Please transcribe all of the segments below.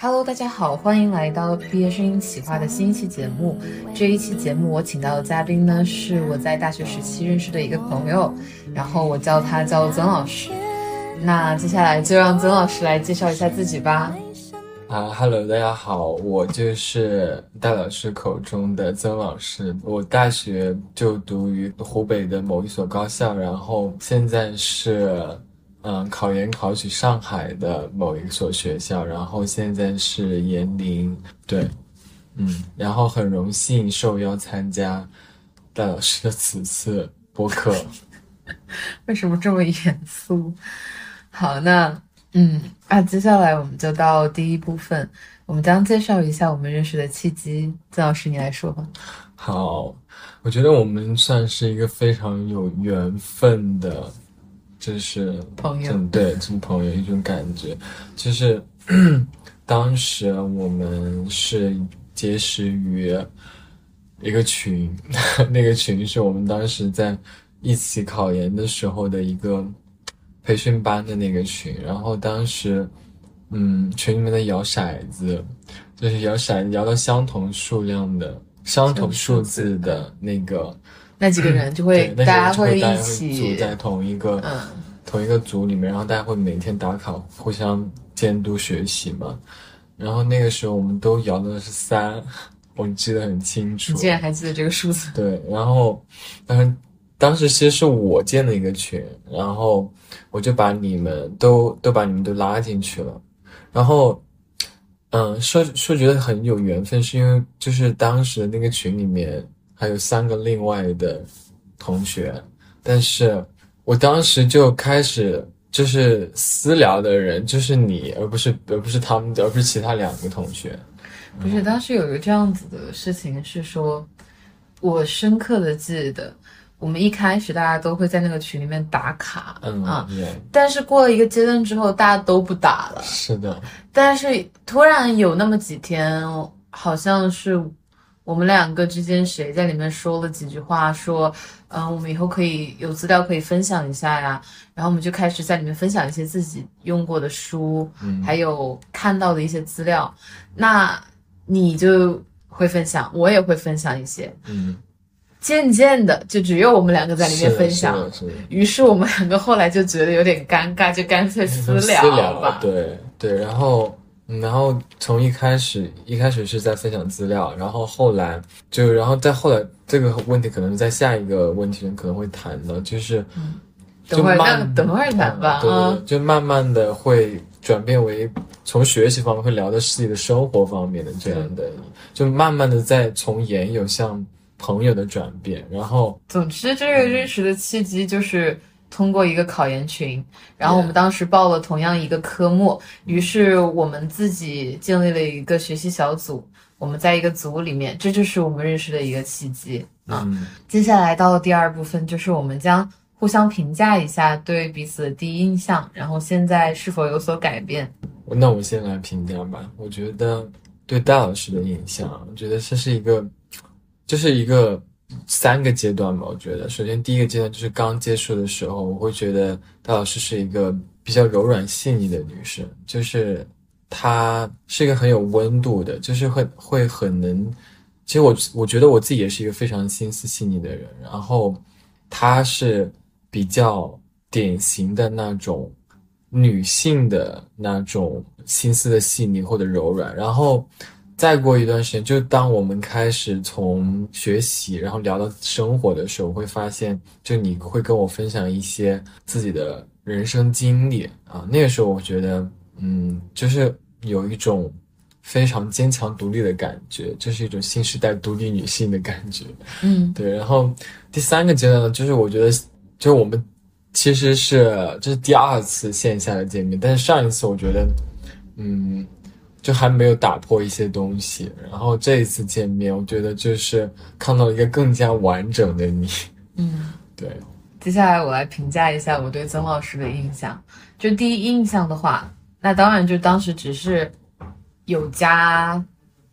Hello，大家好，欢迎来到毕业生企划的新一期节目。这一期节目我请到的嘉宾呢，是我在大学时期认识的一个朋友，然后我叫他叫曾老师。那接下来就让曾老师来介绍一下自己吧。啊哈喽，大家好，我就是戴老师口中的曾老师。我大学就读于湖北的某一所高校，然后现在是嗯考研考取上海的某一所学校，然后现在是研龄对，嗯，然后很荣幸受邀参加戴老师的此次播客。为什么这么严肃？好，那。嗯啊，接下来我们就到第一部分，我们将介绍一下我们认识的契机。曾老师，你来说吧。好，我觉得我们算是一个非常有缘分的，就是朋友，对，这种朋友一种感觉，就是 当时我们是结识于一个群，那个群是我们当时在一起考研的时候的一个。培训班的那个群，然后当时，嗯，群里面的摇骰子，就是摇骰子摇到相同数量的、相同数字的那个，那几个人就会大家会一起组在同一个同一个组里面，然后大家会每天打卡，互相监督学习嘛。然后那个时候我们都摇的是三，我记得很清楚。你竟然还记得这个数字？对，然后，但是。当时其实是我建的一个群，然后我就把你们都都把你们都拉进去了，然后，嗯，说说觉得很有缘分，是因为就是当时的那个群里面还有三个另外的同学，但是我当时就开始就是私聊的人就是你，而不是而不是他们，而不是其他两个同学。不是，当时有一个这样子的事情是说，我深刻的记得。我们一开始大家都会在那个群里面打卡，嗯啊，但是过了一个阶段之后，大家都不打了。是的，但是突然有那么几天，好像是我们两个之间谁在里面说了几句话，说，嗯，我们以后可以有资料可以分享一下呀。然后我们就开始在里面分享一些自己用过的书，还有看到的一些资料。那你就会分享，我也会分享一些，嗯。渐渐的，就只有我们两个在里面分享。于是我们两个后来就觉得有点尴尬，就干脆私聊 吧。对对，然后然后从一开始一开始是在分享资料，然后后来就然后再后来这个问题可能在下一个问题中可能会谈的，就是等会儿等会儿谈吧。对，就慢慢的会转变为从学习方面会聊到自己的生活方面的这样的，就慢慢的在从研友向。朋友的转变，然后总之这个认识的契机就是通过一个考研群，然后我们当时报了同样一个科目，于是我们自己建立了一个学习小组，我们在一个组里面，这就是我们认识的一个契机啊。接下来到了第二部分，就是我们将互相评价一下对彼此的第一印象，然后现在是否有所改变。那我先来评价吧，我觉得对戴老师的印象，我觉得这是一个。就是一个三个阶段吧，我觉得，首先第一个阶段就是刚接触的时候，我会觉得戴老师是一个比较柔软细腻的女生，就是她是一个很有温度的，就是会会很能，其实我我觉得我自己也是一个非常心思细腻的人，然后她是比较典型的那种女性的那种心思的细腻或者柔软，然后。再过一段时间，就当我们开始从学习，然后聊到生活的时候，会发现，就你会跟我分享一些自己的人生经历啊。那个时候，我觉得，嗯，就是有一种非常坚强独立的感觉，就是一种新时代独立女性的感觉。嗯，对。然后第三个阶段呢，就是我觉得，就是我们其实是这是第二次线下的见面，但是上一次我觉得，嗯。就还没有打破一些东西，然后这一次见面，我觉得就是看到一个更加完整的你。嗯，对。接下来我来评价一下我对曾老师的印象。就第一印象的话，那当然就当时只是有加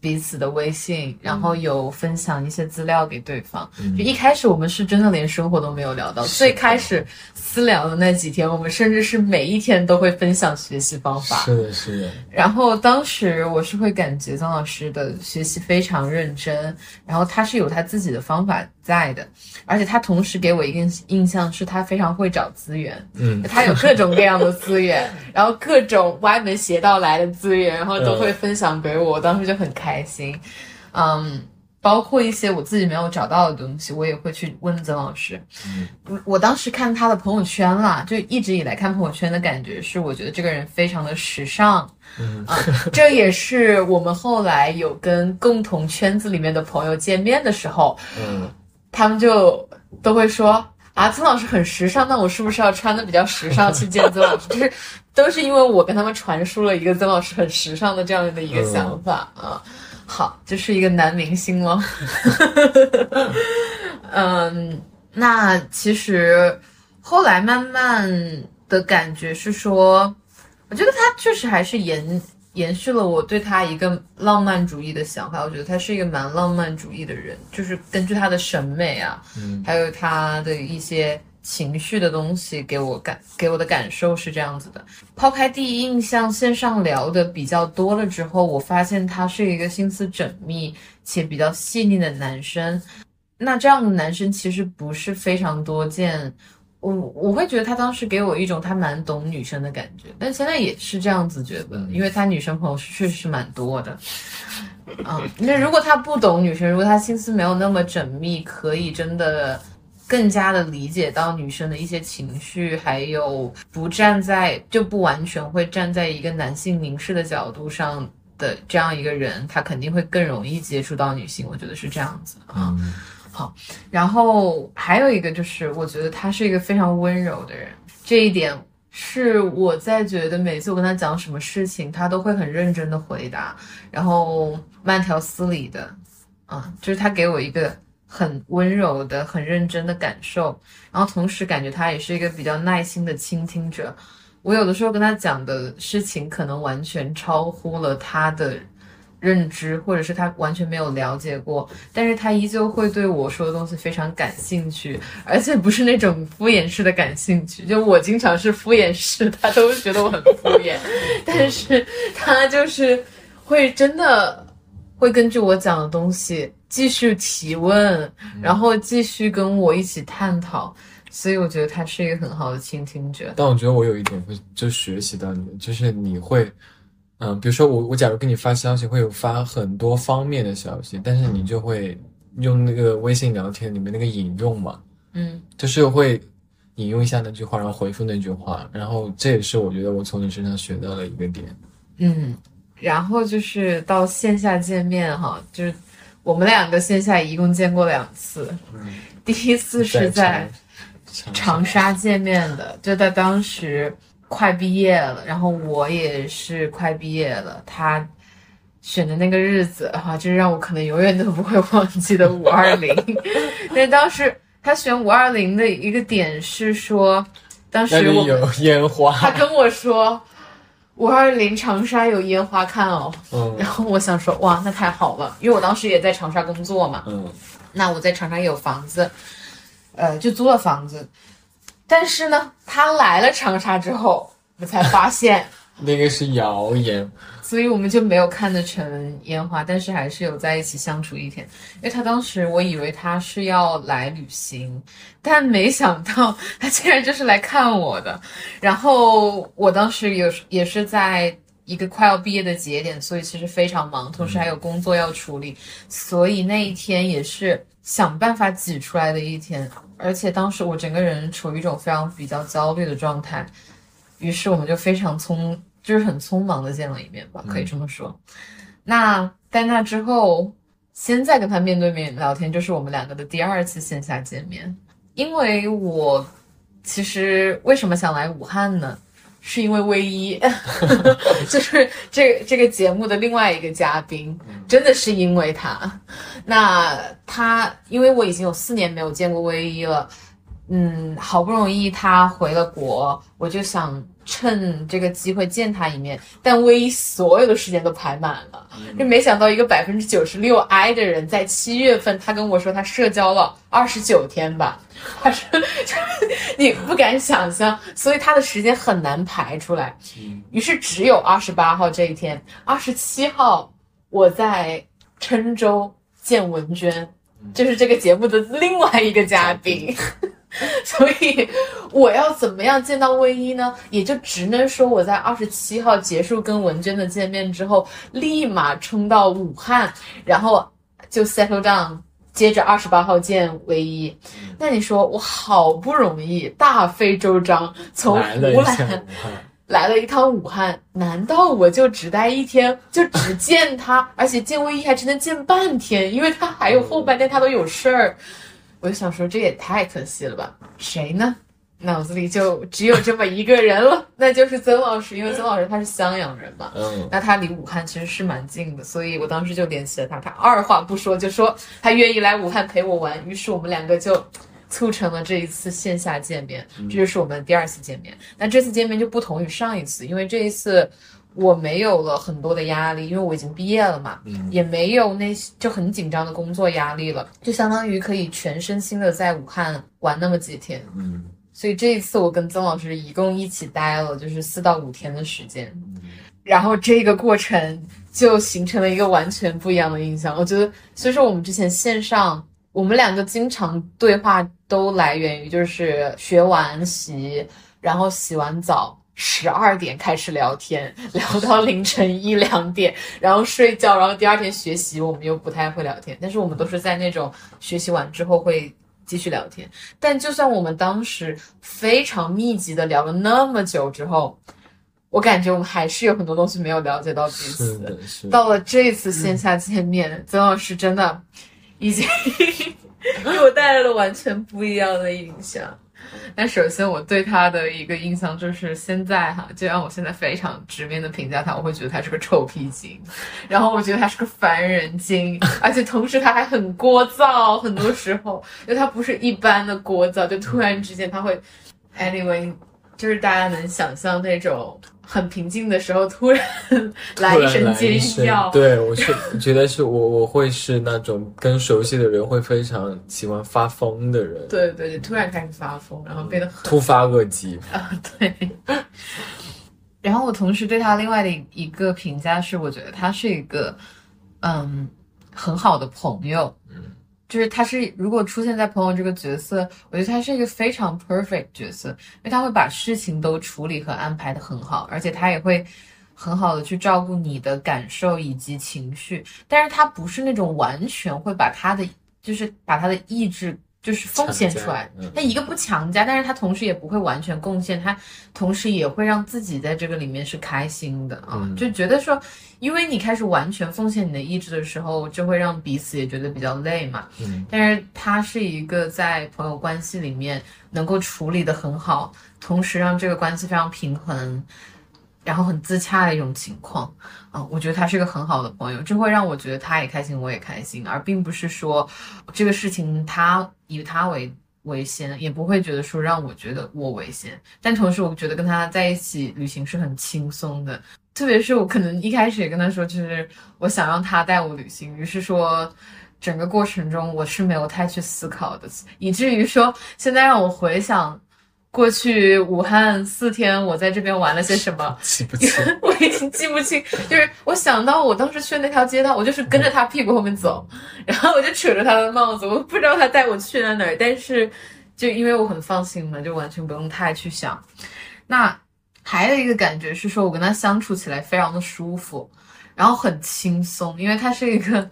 彼此的微信，然后有分享一些资料给对方。嗯。就一开始我们是真的连生活都没有聊到，最开始私聊的那几天，我们甚至是每一天都会分享学习方法。是的，是的，然后当时我是会感觉曾老师的学习非常认真，然后他是有他自己的方法在的，而且他同时给我一个印象是他非常会找资源，嗯，他有各种各样的资源，然后各种歪门邪道来的资源，然后都会分享给我，我 当时就很开心，嗯。包括一些我自己没有找到的东西，我也会去问曾老师。嗯我我当时看他的朋友圈啦，就一直以来看朋友圈的感觉是，我觉得这个人非常的时尚，嗯啊，这也是我们后来有跟共同圈子里面的朋友见面的时候，嗯，他们就都会说啊，曾老师很时尚，那我是不是要穿的比较时尚去见曾老师？就是都是因为我跟他们传输了一个曾老师很时尚的这样的一个想法、啊。好，就是一个男明星了。嗯，那其实后来慢慢的感觉是说，我觉得他确实还是延延续了我对他一个浪漫主义的想法。我觉得他是一个蛮浪漫主义的人，就是根据他的审美啊，嗯还有他的一些情绪的东西给我感给我的感受是这样子的。抛开第一印象，线上聊的比较多了之后，我发现他是一个心思缜密且比较细腻的男生。那这样的男生其实不是非常多见。我我会觉得他当时给我一种他蛮懂女生的感觉，但现在也是这样子觉得，因为他女生朋友确实是蛮多的。嗯，那如果他不懂女生，如果他心思没有那么缜密，可以真的更加的理解到女生的一些情绪，还有不站在就不完全会站在一个男性凝视的角度上的这样一个人，他肯定会更容易接触到女性。我觉得是这样子啊。嗯然后还有一个就是，我觉得他是一个非常温柔的人，这一点是我在觉得每次我跟他讲什么事情，他都会很认真的回答，然后慢条斯理的，啊，就是他给我一个很温柔的、很认真的感受，然后同时感觉他也是一个比较耐心的倾听者。我有的时候跟他讲的事情，可能完全超乎了他的认知，或者是他完全没有了解过，但是他依旧会对我说的东西非常感兴趣，而且不是那种敷衍式的感兴趣。就我经常是敷衍式，他都觉得我很敷衍，但是他就是会真的会根据我讲的东西继续提问，然后继续跟我一起探讨。所以我觉得他是一个很好的倾听者。但我觉得我有一点会就学习到你，就是你会，嗯，比如说我我假如给你发消息，会有发很多方面的消息，但是你就会用那个微信聊天里面那个引用嘛，嗯就是会引用一下那句话，然后回复那句话，然后这也是我觉得我从你身上学到的一个点。嗯，然后就是到线下见面哈，就是我们两个线下一共见过两次，嗯，第一次是在长长沙见面的，就在当时快毕业了，然后我也是快毕业了，他选的那个日子哈，就是让我可能永远都不会忘记的 五二零。但是当时他选五二零的一个点是说，当时有烟花，他跟我说五二零长沙有烟花看哦，嗯。然后我想说哇，那太好了，因为我当时也在长沙工作嘛，嗯。那我在长沙也有房子，呃，就租了房子。但是呢，他来了长沙之后，我才发现，那个是谣言，所以我们就没有看得成烟花，但是还是有在一起相处一天。因为他当时我以为他是要来旅行，但没想到他竟然就是来看我的。然后我当时有也是在一个快要毕业的节点，所以其实非常忙，同时还有工作要处理，所以那一天也是想办法挤出来的一天。而且当时我整个人处于一种非常比较焦虑的状态，于是我们就非常匆，就是很匆忙的见了一面吧，可以这么说。那在那之后，现在跟他面对面聊天，就是我们两个的第二次线下见面。因为我其实为什么想来武汉呢？是因为唯一，就是这这个节目的另外一个嘉宾，真的是因为他。那他因为我已经有四年没有见过唯一了，嗯，好不容易他回了国，我就想趁这个机会见他一面，但唯一所有的时间都排满了，就没想到一个百分之九十六 I 的人，在七月份，他跟我说他社交了二十九天吧，他说 你不敢想象，所以他的时间很难排出来，于是只有二十八号这一天，二十七号我在郴州见文娟，就是这个节目的另外一个嘉宾。所以我要怎么样见到魏一呢？也就只能说我在二十七号结束跟文娟的见面之后，立马冲到武汉，然后就 settle down，接着二十八号见魏一。那你说我好不容易大费周章从湖南来了一趟武汉，难道我就只待一天，就只见他，而且见魏一还只能见半天，因为他还有后半天他都有事儿。我就想说，这也太可惜了吧？谁呢？脑子里就只有这么一个人了，那就是曾老师。因为曾老师他是襄阳人嘛，嗯，那他离武汉其实是蛮近的，所以我当时就联系了他。他二话不说就说他愿意来武汉陪我玩，于是我们两个就促成了这一次线下见面。这就是我们第二次见面。那这次见面就不同于上一次，因为这一次。我没有了很多的压力，因为我已经毕业了嘛，也没有那些就很紧张的工作压力了，就相当于可以全身心的在武汉玩那么几天。嗯，所以这一次我跟曾老师一共一起待了就是四到五天的时间，然后这个过程就形成了一个完全不一样的印象。我觉得，所以说我们之前线上，我们两个经常对话都来源于就是学完习，然后洗完澡。十二点开始聊天，聊到凌晨一两点，然后睡觉，然后第二天学习，我们又不太会聊天，但是我们都是在那种学习完之后会继续聊天。但就算我们当时非常密集的聊了那么久之后，我感觉我们还是有很多东西没有了解到彼此。到了这次线下见面，曾老师真的已经 给我带来了完全不一样的印象。但首先，我对他的一个印象就是现在哈，就让我现在非常直面的评价他，我会觉得他是个臭屁精，然后我觉得他是个烦人精，而且同时他还很聒噪，很多时候，因为他不是一般的聒噪，就突然之间他会，anyway，就是大家能想象那种。很平静的时候，突然来一声尖叫。对我是觉得是我我会是那种跟熟悉的人会非常喜欢发疯的人。对对对，突然开始发疯，然后变得很突发恶疾啊。对。然后我同时对他另外的一个评价是，我觉得他是一个嗯很好的朋友。就是他是如果出现在朋友这个角色，我觉得他是一个非常 perfect 角色，因为他会把事情都处理和安排的很好，而且他也会很好的去照顾你的感受以及情绪，但是他不是那种完全会把他的就是把他的意志。就是奉献出来，他一个不强加，但是他同时也不会完全贡献，他同时也会让自己在这个里面是开心的啊，就觉得说，因为你开始完全奉献你的意志的时候，就会让彼此也觉得比较累嘛。嗯，但是他是一个在朋友关系里面能够处理的很好，同时让这个关系非常平衡。然后很自洽的一种情况，啊，我觉得他是一个很好的朋友，这会让我觉得他也开心，我也开心，而并不是说这个事情他以他为为先，也不会觉得说让我觉得我为先。但同时，我觉得跟他在一起旅行是很轻松的，特别是我可能一开始也跟他说，就是我想让他带我旅行，于是说整个过程中我是没有太去思考的，以至于说现在让我回想。过去武汉四天，我在这边玩了些什么？记不清，我已经记不清。就是我想到我当时去那条街道，我就是跟着他屁股后面走，然后我就扯着他的帽子，我不知道他带我去了哪儿。但是就因为我很放心嘛，就完全不用太去想。那还有一个感觉是说，我跟他相处起来非常的舒服，然后很轻松，因为他是一个。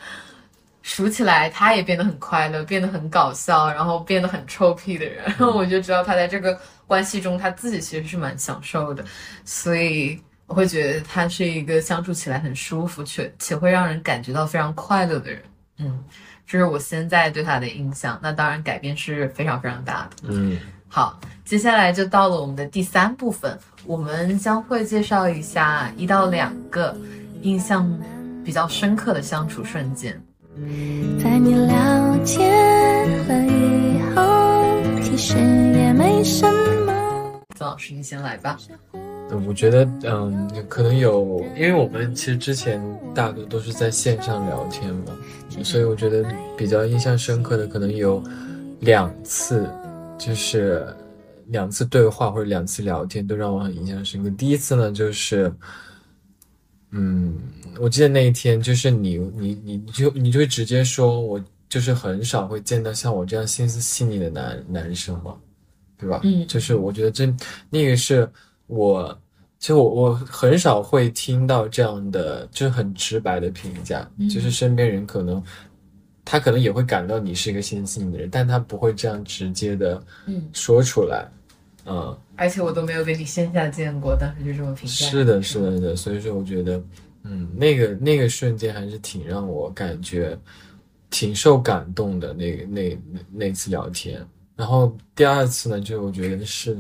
数起来，他也变得很快乐，变得很搞笑，然后变得很臭屁的人。然 后我就知道他在这个关系中，他自己其实是蛮享受的，所以我会觉得他是一个相处起来很舒服，且且会让人感觉到非常快乐的人。嗯，这是我现在对他的印象。那当然改变是非常非常大的。嗯，好，接下来就到了我们的第三部分，我们将会介绍一下一到两个印象比较深刻的相处瞬间。在你了解了以后，其实。也没什么？曾老师，你先来吧。嗯，我觉得，嗯，可能有，因为我们其实之前大多都是在线上聊天嘛，所以我觉得比较印象深刻的可能有两次，就是两次对话或者两次聊天都让我很印象深刻。第一次呢，就是，嗯，我记得那一天就是你，你，你就你就会直接说，我就是很少会见到像我这样心思细腻的男男生嘛，对吧？嗯，就是我觉得这那个是我。其实我我很少会听到这样的，就是很直白的评价，就是身边人可能他可能也会感到你是一个心思细腻的人，但他不会这样直接的嗯说出来，嗯。而且我都没有跟你线下见过，当时就这么评价。是的，是的，的。所以说我觉得，嗯，那个那个瞬间还是挺让我感觉挺受感动的。那那那那次聊天，然后第二次呢，就我觉得是。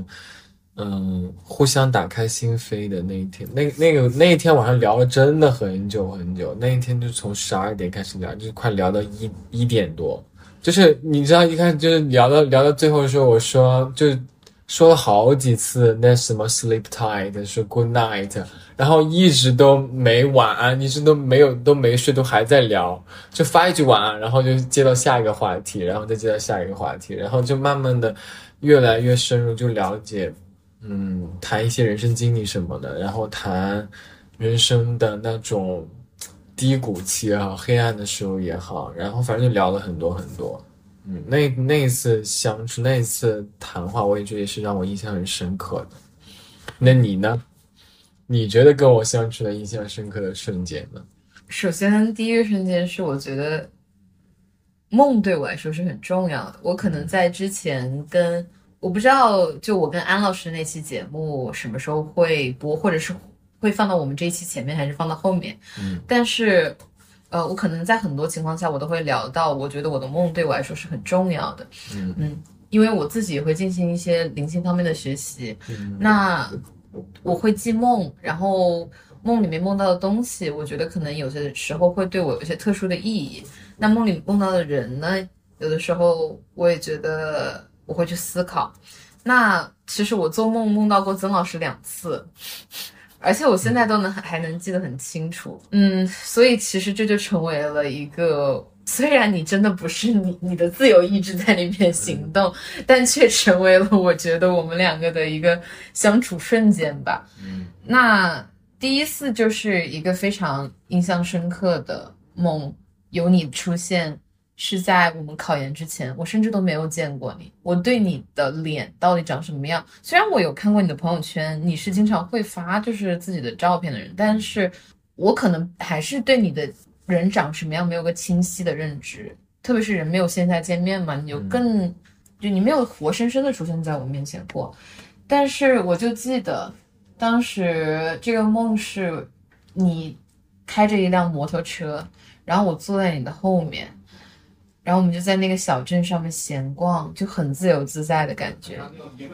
嗯，互相打开心扉的那一天，那那个那一天晚上聊了真的很久很久。那一天就从十二点开始聊，就快聊到一一点多。就是你知道，一开始就是聊到聊到最后的时候，我说就说了好几次那什么 sleep tight，说 good night，然后一直都没晚安，一直都没有都没睡，都还在聊，就发一句晚安，然后就接到下一个话题，然后再接到下一个话题，然后就慢慢的越来越深入，就了解。嗯，谈一些人生经历什么的，然后谈人生的那种低谷期也好，黑暗的时候也好，然后反正就聊了很多很多。嗯，那那一次相处，那一次谈话，我也觉得也是让我印象很深刻的。那你呢？你觉得跟我相处的印象深刻的瞬间呢？首先，第一个瞬间是我觉得梦对我来说是很重要的。我可能在之前跟。我不知道，就我跟安老师那期节目什么时候会播，或者是会放到我们这一期前面，还是放到后面？嗯，但是，呃，我可能在很多情况下，我都会聊到，我觉得我的梦对我来说是很重要的。嗯嗯，因为我自己也会进行一些灵性方面的学习，那我会记梦，然后梦里面梦到的东西，我觉得可能有些时候会对我有一些特殊的意义。那梦里梦到的人呢，有的时候我也觉得。我会去思考，那其实我做梦梦到过曾老师两次，而且我现在都能还能记得很清楚。嗯，所以其实这就成为了一个，虽然你真的不是你你的自由意志在那边行动，但却成为了我觉得我们两个的一个相处瞬间吧。嗯，那第一次就是一个非常印象深刻的梦，有你出现。是在我们考研之前，我甚至都没有见过你。我对你的脸到底长什么样？虽然我有看过你的朋友圈，你是经常会发就是自己的照片的人，但是我可能还是对你的人长什么样没有个清晰的认知。特别是人没有线下见面嘛，你就更就你没有活生生的出现在我面前过。但是我就记得当时这个梦是你开着一辆摩托车，然后我坐在你的后面。然后我们就在那个小镇上面闲逛，就很自由自在的感觉。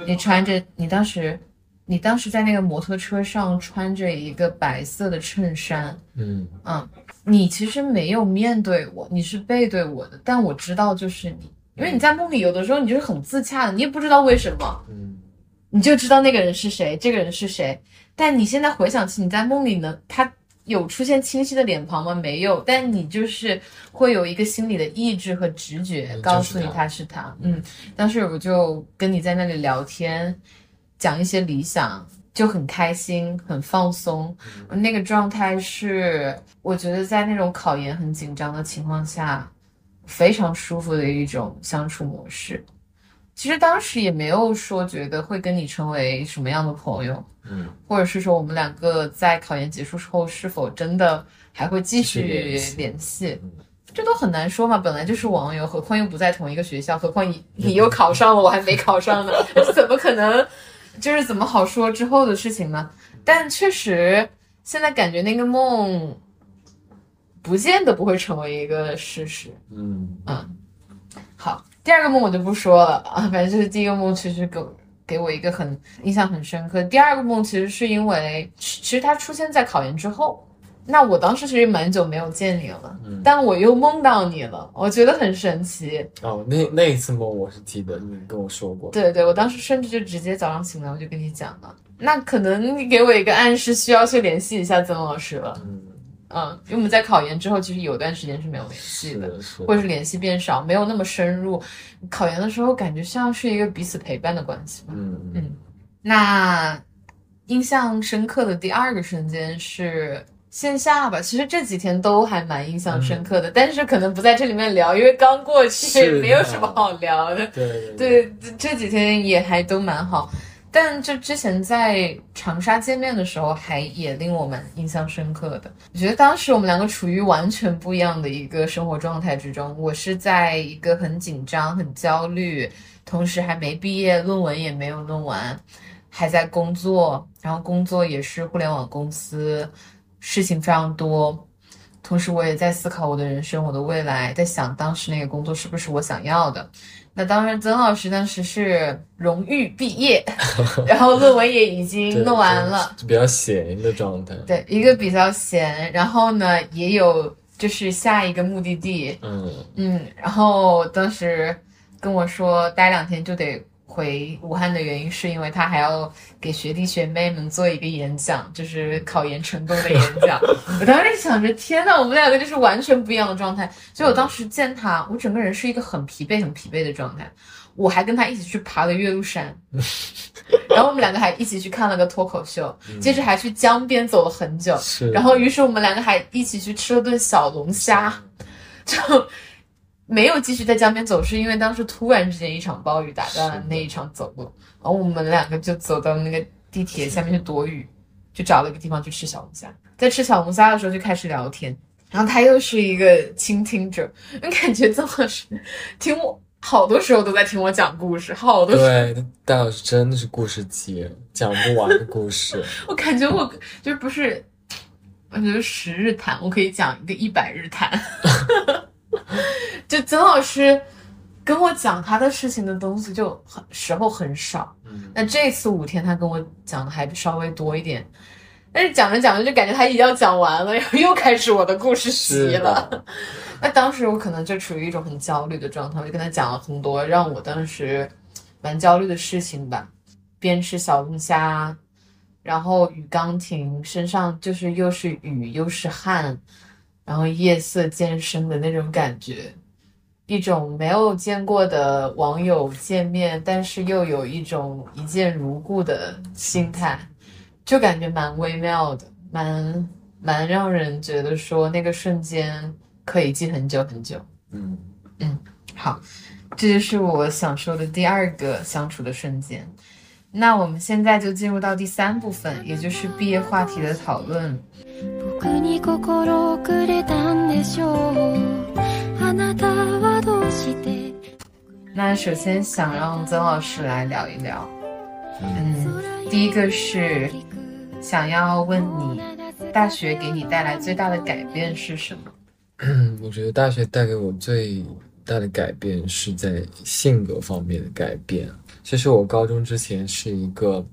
你穿着，你当时，你当时在那个摩托车上穿着一个白色的衬衫，嗯嗯，你其实没有面对我，你是背对我的，但我知道就是你，因为你在梦里有的时候你就是很自洽的，你也不知道为什么，嗯，你就知道那个人是谁，这个人是谁，但你现在回想起你在梦里呢，他。有出现清晰的脸庞吗？没有，但你就是会有一个心理的意志和直觉告诉你他是他。嗯，当时我就跟你在那里聊天，讲一些理想，就很开心，很放松。那个状态是我觉得在那种考研很紧张的情况下，非常舒服的一种相处模式。其实当时也没有说觉得会跟你成为什么样的朋友。嗯，或者是说我们两个在考研结束之后是否真的还会继续联系，这都很难说嘛。本来就是网友，何况又不在同一个学校，何况你 你又考上了，我还没考上呢，怎么可能？就是怎么好说之后的事情呢？但确实，现在感觉那个梦不见得不会成为一个事实。嗯嗯，好，第二个梦我就不说了啊，反正就是第一个梦，其实给。给我一个很印象很深刻。第二个梦其实是因为，其实它出现在考研之后，那我当时其实蛮久没有见你了，嗯但我又梦到你了，我觉得很神奇。哦，那那一次梦我是记得，你跟我说过。对对，我当时甚至就直接早上醒来我就跟你讲了。那可能你给我一个暗示，需要去联系一下曾老师了。嗯，嗯，因为我们在考研之后，其实有段时间是没有联系的，的，或。者是联系变少，没有那么深入。考研的时候，感觉像是一个彼此陪伴的关系吧。嗯嗯嗯，那印象深刻的第二个瞬间是线下吧，其实这几天都还蛮印象深刻的，但是可能不在这里面聊，因为刚过去，没有什么好聊的。对对，这这几天也还都蛮好，但就之前在长沙见面的时候，还也令我们印象深刻的。我觉得当时我们两个处于完全不一样的一个生活状态之中，我是在一个很紧张、很焦虑，同时还没毕业，论文也没有弄完，还在工作，然后工作也是互联网公司，事情非常多。同时，我也在思考我的人生、我的未来，在想当时那个工作是不是我想要的。那当时，曾老师当时是荣誉毕业，然后论文也已经弄完了，，就比较闲的状态。对，一个比较闲，然后呢，也有就是下一个目的地，嗯，嗯，然后当时跟我说待两天就得回武汉的原因，是因为他还要给学弟学妹们做一个演讲，就是考研成功的演讲。我当时想着，天呐，我们两个就是完全不一样的状态。所以我当时见他，我整个人是一个很疲惫、很疲惫的状态。我还跟他一起去爬了岳麓山，然后我们两个还一起去看了个脱口秀，接着还去江边走了很久，然后于是我们两个还一起去吃了顿小龙虾，就没有继续在江边走，是因为当时突然之间一场暴雨打断了那一场走路，然后我们两个就走到那个地铁下面去躲雨，就找了一个地方去吃小龙虾。在吃小龙虾的时候就开始聊天，然后他又是一个倾听者，我感觉曾老师听我好多时候都在听我讲故事，好多时候对，戴老师真的是故事集，讲不完的故事。我感觉我就是不是，我觉得十日谈，我可以讲一个一百日谈。就曾老师跟我讲他的事情的东西就很时候很少，嗯，那这次五天他跟我讲的还稍微多一点，但是讲着讲着就感觉他已经要讲完了，然后又开始我的故事集了。那当时我可能就处于一种很焦虑的状态，我就跟他讲了很多让我当时蛮焦虑的事情吧，边吃小龙虾，然后雨刚停，身上就是又是雨又是汗，然后夜色渐深的那种感觉，一种没有见过的网友见面，但是又有一种一见如故的心态，就感觉蛮微妙的，蛮蛮让人觉得说那个瞬间可以记很久很久。嗯嗯，好，这就是我想说的第二个相处的瞬间。那我们现在就进入到第三部分，也就是毕业话题的讨论。那首先想让曾老师来聊一聊，嗯，第一个是想要问你，大学给你带来最大的改变是什么？嗯 我觉得大学带给我最大的改变是在性格方面的改变。其实我高中之前是一个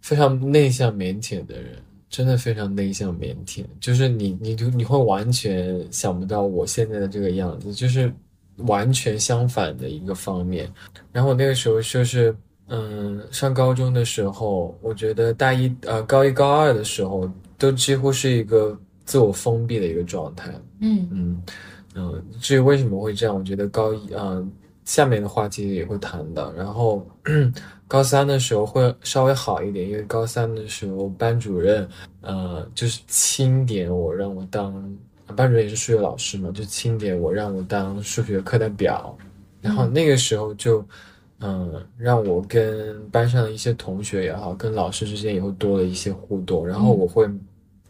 非常内向腼腆的人，真的非常内向腼腆，就是你你就你会完全想不到我现在的这个样子，就是完全相反的一个方面。然后我那个时候就是。嗯，上高中的时候，我觉得大一呃高一高二的时候，都几乎是一个自我封闭的一个状态。嗯嗯嗯，至于为什么会这样，我觉得高一嗯下面的话题也会谈到。然后高三的时候会稍微好一点，因为高三的时候班主任呃就是钦点我让我当班主任也是数学老师嘛，就钦点我让我当数学课代表。然后那个时候就嗯让我跟班上的一些同学也好，跟老师之间也会多了一些互动，然后我会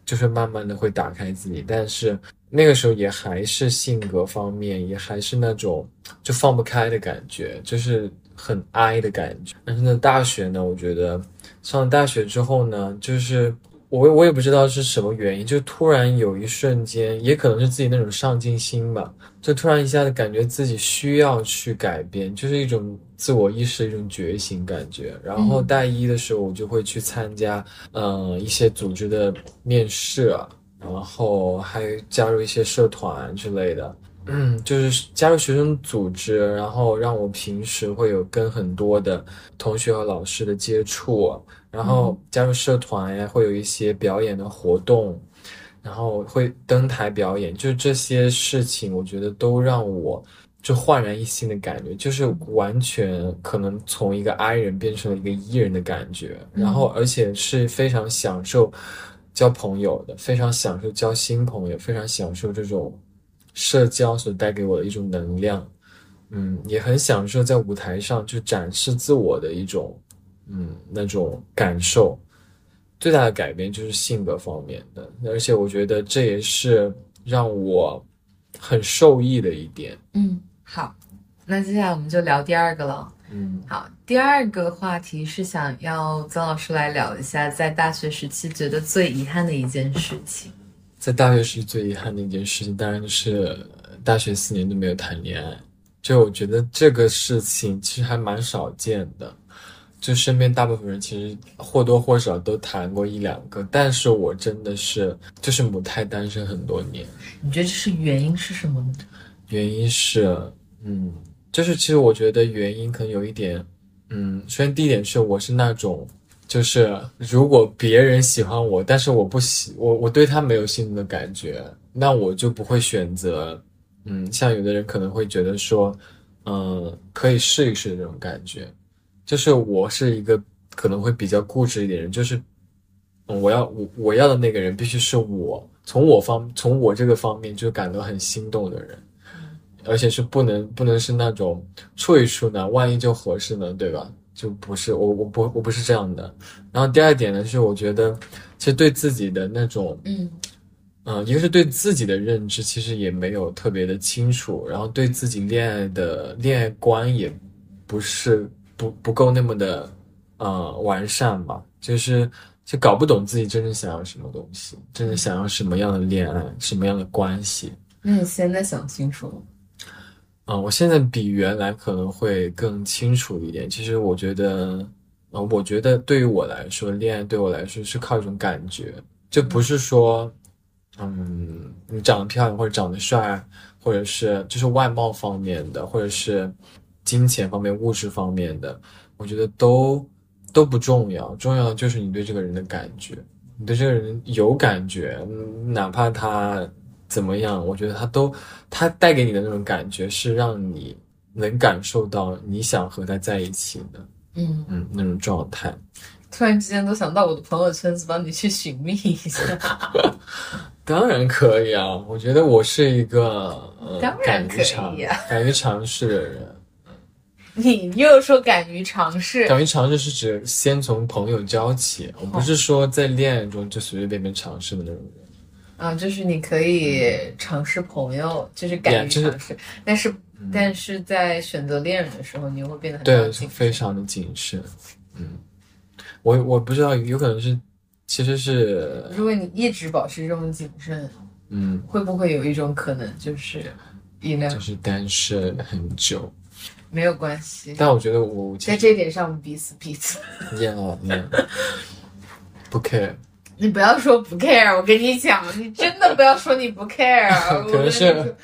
就是慢慢的会打开自己，但是。那个时候也还是性格方面，也还是那种就放不开的感觉，就是很哀的感觉。但是呢，大学呢，我觉得上了大学之后呢，就是我我也不知道是什么原因，就突然有一瞬间，也可能是自己那种上进心吧，就突然一下子感觉自己需要去改变，就是一种自我意识的一种觉醒感觉。然后大一的时候，我就会去参加，嗯、一些组织的面试啊。然后还加入一些社团之类的。嗯，就是加入学生组织，然后让我平时会有跟很多的同学和老师的接触，然后加入社团呀，会有一些表演的活动，然后会登台表演，就这些事情，我觉得都让我就焕然一新的感觉，就是完全可能从一个 I 人变成了一个 E 人的感觉，然后而且是非常享受交朋友的，非常享受交新朋友，非常享受这种。社交所带给我的一种能量，嗯，也很享受在舞台上就展示自我的一种，嗯，那种感受。最大的改变就是性格方面的，而且我觉得这也是让我很受益的一点。嗯，好，那接下来我们就聊第二个了。嗯，好，第二个话题是想要曾老师来聊一下，在大学时期觉得最遗憾的一件事情。在大学时最遗憾的一件事情，当然就是大学四年都没有谈恋爱。就我觉得这个事情其实还蛮少见的，就身边大部分人其实或多或少都谈过一两个，但是我真的是就是母胎单身很多年。你觉得这是原因是什么呢？原因是，嗯，就是其实我觉得原因可能有一点，嗯，首先第一点是我是那种。就是如果别人喜欢我，但是我不喜我我对他没有心动的感觉，那我就不会选择。嗯，像有的人可能会觉得说，嗯，可以试一试这种感觉。就是我是一个可能会比较固执一点人，就是我要我我要的那个人必须是我从我方从我这个方面就感到很心动的人，而且是不能不能是那种处一处呢，万一就合适呢，对吧？就不是我，我不，我不是这样的。然后第二点呢，是我觉得，其实对自己的那种，嗯，嗯，一个是对自己的认知，其实也没有特别的清楚。然后对自己恋爱的恋爱观也不是不不够那么的，呃，完善吧。就是就搞不懂自己真正想要什么东西，真正想要什么样的恋爱，什么样的关系。那你现在想清楚了？嗯，我现在比原来可能会更清楚一点。其实我觉得，呃，我觉得对于我来说，恋爱对我来说是靠一种感觉，就不是说，嗯，你长得漂亮或者长得帅，或者是就是外貌方面的，或者是金钱方面、物质方面的，我觉得都都不重要。重要的就是你对这个人的感觉，你对这个人有感觉，哪怕他。怎么样？我觉得他都，他带给你的那种感觉是让你能感受到你想和他在一起的，嗯嗯那种状态。突然之间都想到我的朋友圈子，帮你去寻觅一下。当然可以啊，我觉得我是一个当然可以啊，敢于尝试的人。你又说敢于尝试？敢于尝试是指先从朋友交起，我不是说在恋爱中就随随便便尝试的那种人。啊，就是你可以尝试朋友，就是敢于尝试，但是但是在选择恋人的时候，你又会变得很对，非常的谨慎。嗯，我我不知道，有可能是，其实是，如果你一直保持这种谨慎，嗯，会不会有一种可能就是一辆就是单身很久，没有关系。但我觉得我在这点上我们彼此彼此，呀呀，不 care。你不要说不 care，我跟你讲，你真的不要说你不 care。可能是，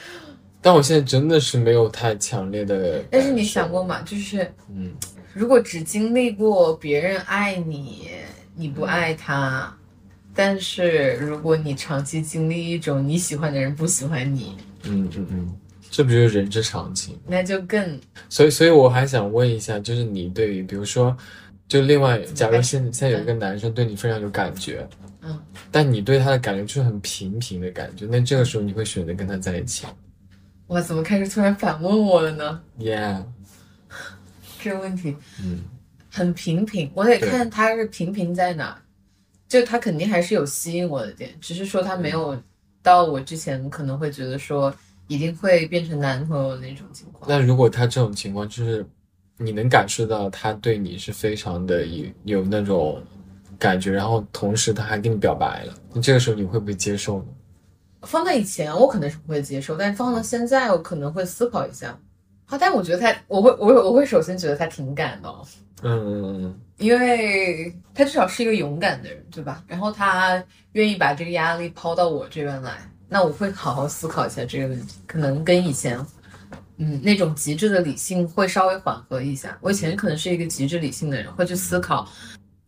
但我现在真的是没有太强烈的。但是你想过吗？就是，嗯，如果只经历过别人爱你，你不爱他，但是如果你长期经历一种你喜欢的人不喜欢你，嗯嗯嗯，这不就是人之常情？那就更。所以，所以我还想问一下，就是你对于，比如说，就另外，假如现现在有一个男生对你非常有感觉。嗯，但你对他的感觉就是很平平的感觉，那这个时候你会选择跟他在一起？哇，怎么开始突然反问我了呢？Yeah，这个问题，嗯，很平平，我得看他是平平在哪，就他肯定还是有吸引我的点，只是说他没有到我之前可能会觉得说一定会变成男朋友的那种情况。那如果他这种情况，就是你能感受到他对你是非常的有有那种。感觉，然后同时他还跟你表白了，你这个时候你会不会接受呢？放在以前，我可能是不会接受，但放到现在，我可能会思考一下。好，但我觉得他，我会，我会，我会首先觉得他挺敢的、哦，嗯嗯因为他至少是一个勇敢的人，对吧？然后他愿意把这个压力抛到我这边来，那我会好好思考一下这个问题，可能跟以前，嗯，那种极致的理性会稍微缓和一下。我以前可能是一个极致理性的人，会去思考，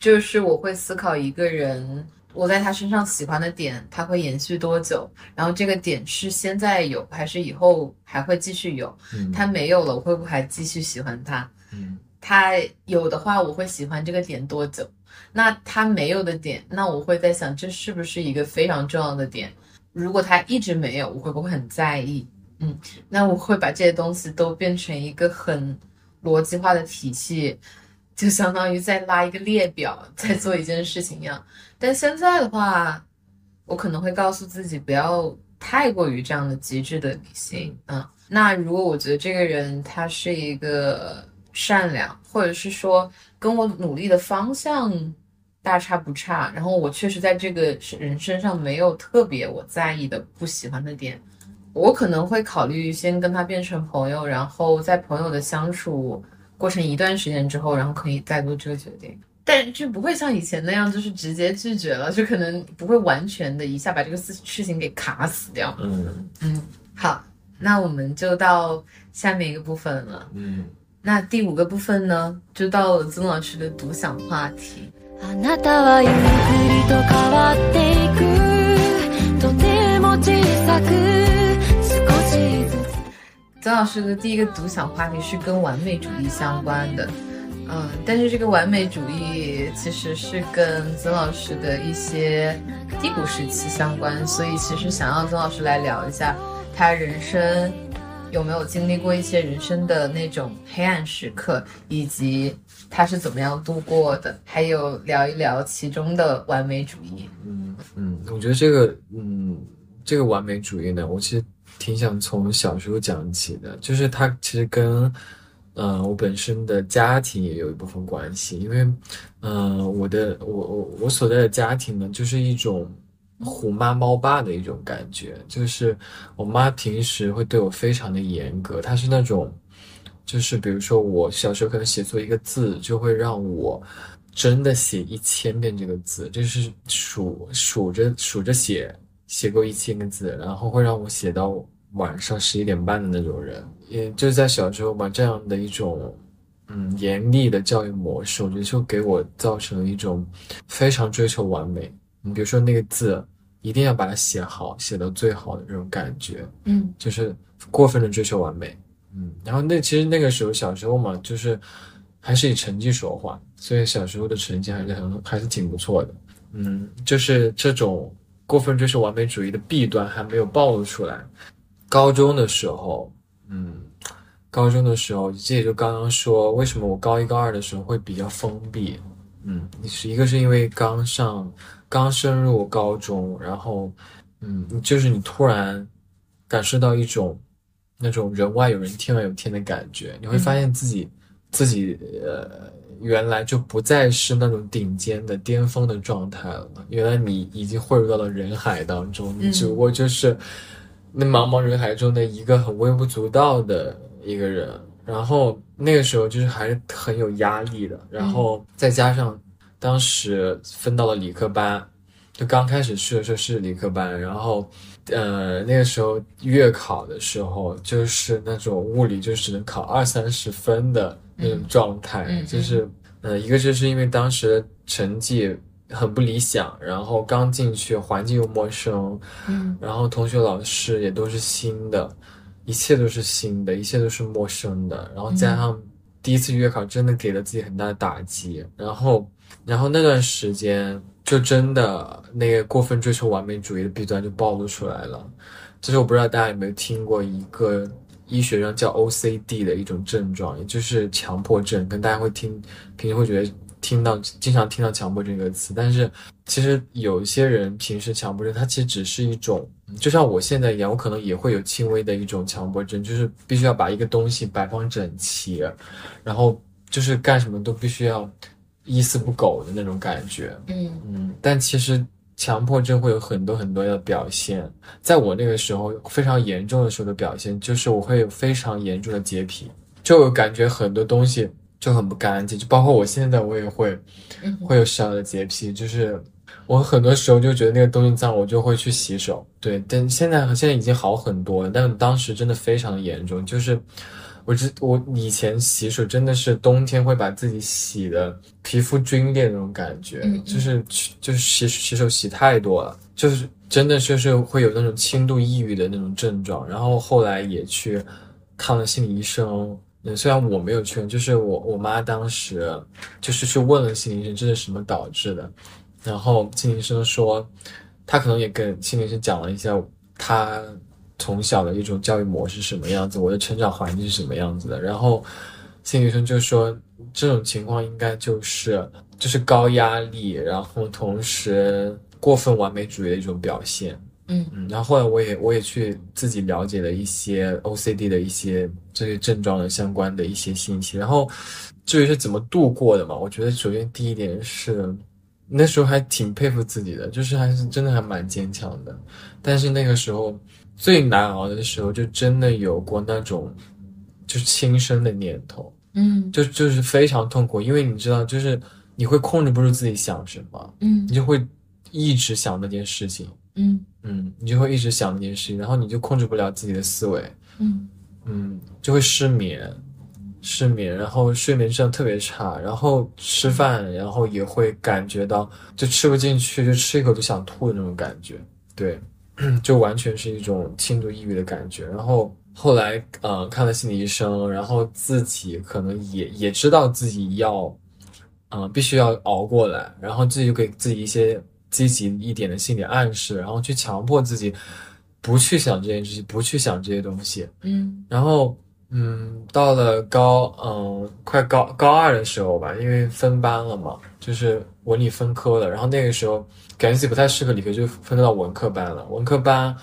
就是我会思考一个人。我在他身上喜欢的点，他会延续多久？然后这个点是现在有，还是以后还会继续有？嗯，他没有了，我会不会还继续喜欢他？嗯他有的话，我会喜欢这个点多久？那他没有的点，那我会在想，这是不是一个非常重要的点？如果他一直没有，我会不会很在意？嗯，那我会把这些东西都变成一个很逻辑化的体系，就相当于在拉一个列表，在做一件事情一样。但现在的话，我可能会告诉自己不要太过于这样的极致的理性。嗯，那如果我觉得这个人他是一个善良，或者是说跟我努力的方向大差不差，然后我确实在这个人身上没有特别我在意的不喜欢的点，我可能会考虑先跟他变成朋友，然后在朋友的相处过程一段时间之后，然后可以再做这个决定。但就不会像以前那样，就是直接拒绝了，就可能不会完全的一下把这个事事情给卡死掉。嗯嗯，好，那我们就到下面一个部分了。嗯那第五个部分呢，就到了曾老师的独享话题。あなたはゆっくりと変わっていくとても小さく少しずつ 曾老师的第一个独享话题是跟完美主义相关的，嗯，但是这个完美主义其实是跟曾老师的一些低谷时期相关，所以其实想让曾老师来聊一下他人生有没有经历过一些人生的那种黑暗时刻，以及他是怎么样度过的，还有聊一聊其中的完美主义。嗯嗯，我觉得这个嗯这个完美主义呢，我其实挺想从小时候讲起的，就是它其实跟呃我本身的家庭也有一部分关系，因为嗯、呃我的我我我所在的家庭呢，就是一种虎妈猫爸的一种感觉，就是我妈平时会对我非常的严格，她是那种。就是比如说，我小时候可能写错一个字，就会让我真的写一千遍这个字，就是数数着数着写，写够一千个字，然后会让我写到晚上十一点半的那种人。也就是在小时候吧，这样的一种嗯严厉的教育模式，我觉得就给我造成了一种非常追求完美。你比如说那个字，一定要把它写好，写到最好的这种感觉。嗯就是过分的追求完美。嗯，然后那其实那个时候小时候嘛，就是还是以成绩说话，所以小时候的成绩还是很还是挺不错的。嗯，就是这种过分追求完美主义的弊端还没有暴露出来。高中的时候，嗯，高中的时候，这也就刚刚说，为什么我高一高二的时候会比较封闭？嗯，是一个是因为刚上刚升入高中，然后嗯，就是你突然感受到一种那种人外有人，天外有天的感觉，你会发现自己、自己呃原来就不再是那种顶尖的巅峰的状态了，原来你已经汇入到了人海当中，你只不过就是那茫茫人海中的一个很微不足道的一个人。然后那个时候就是还是很有压力的，然后再加上当时分到了理科班，就刚开始去的时候是理科班，然后呃那个时候月考的时候就是那种物理就只能考二三十分的那种状态，就是呃一个就是因为当时成绩很不理想，然后刚进去环境又陌生，嗯。然后同学老师也都是新的，一切都是新的，一切都是陌生的，然后加上第一次月考真的给了自己很大的打击，然后然后那段时间就真的那个过分追求完美主义的弊端就暴露出来了。就是我不知道大家有没有听过一个医学上叫 OCD 的一种症状，也就是强迫症，跟大家会听平时会觉得听到经常听到强迫症这个词，但是其实有一些人平时强迫症，它其实只是一种，就像我现在一样，我可能也会有轻微的一种强迫症，就是必须要把一个东西摆放整齐，然后就是干什么都必须要一丝不苟的那种感觉。嗯嗯，但其实强迫症会有很多很多的表现，在我那个时候非常严重的时候的表现，就是我会有非常严重的洁癖，就我感觉很多东西就很不干净，就包括我现在我也会嗯会有小的洁癖，就是我很多时候就觉得那个东西脏，我就会去洗手。对，但现在现在已经好很多了，但当时真的非常严重，就是我之我以前洗手真的是冬天会把自己洗的皮肤皲裂那种感觉，嗯嗯就是就是洗洗手洗太多了，就是真的就是会有那种轻度抑郁的那种症状，然后后来也去看了心理医生。嗯，虽然我没有去，就是我我妈当时就是去问了心理医生这是什么导致的，然后心理医生说，他可能也跟心理医生讲了一下他从小的一种教育模式什么样子，我的成长环境是什么样子的，然后心理医生就说这种情况应该就是就是高压力，然后同时过分完美主义的一种表现。嗯。嗯，然后后来我也我也去自己了解了一些 OCD 的一些这些症状的相关的一些信息，然后至于是怎么度过的嘛，我觉得首先第一点是那时候还挺佩服自己的，就是还是真的还蛮坚强的，但是那个时候最难熬的时候，就真的有过那种就是轻生的念头，嗯。就就是非常痛苦，因为你知道，就是你会控制不住自己想什么，嗯。你就会一直想那件事情。嗯。嗯，你就会一直想那件事情，然后你就控制不了自己的思维，嗯。嗯，就会失眠，失眠，然后睡眠质量特别差，然后吃饭，然后也会感觉到就吃不进去，就吃一口就想吐的那种感觉，对，就完全是一种轻度抑郁的感觉。然后后来，呃，看了心理医生，然后自己可能也也知道自己要，嗯、必须要熬过来，然后自己就给自己一些积极一点的心理暗示，然后去强迫自己不去想这件事情，不去想这些东西。嗯然后，嗯，到了高，嗯，快高高二的时候吧，因为分班了嘛，就是文理分科了。然后那个时候感觉自己不太适合理科，就分到文科班了。文科班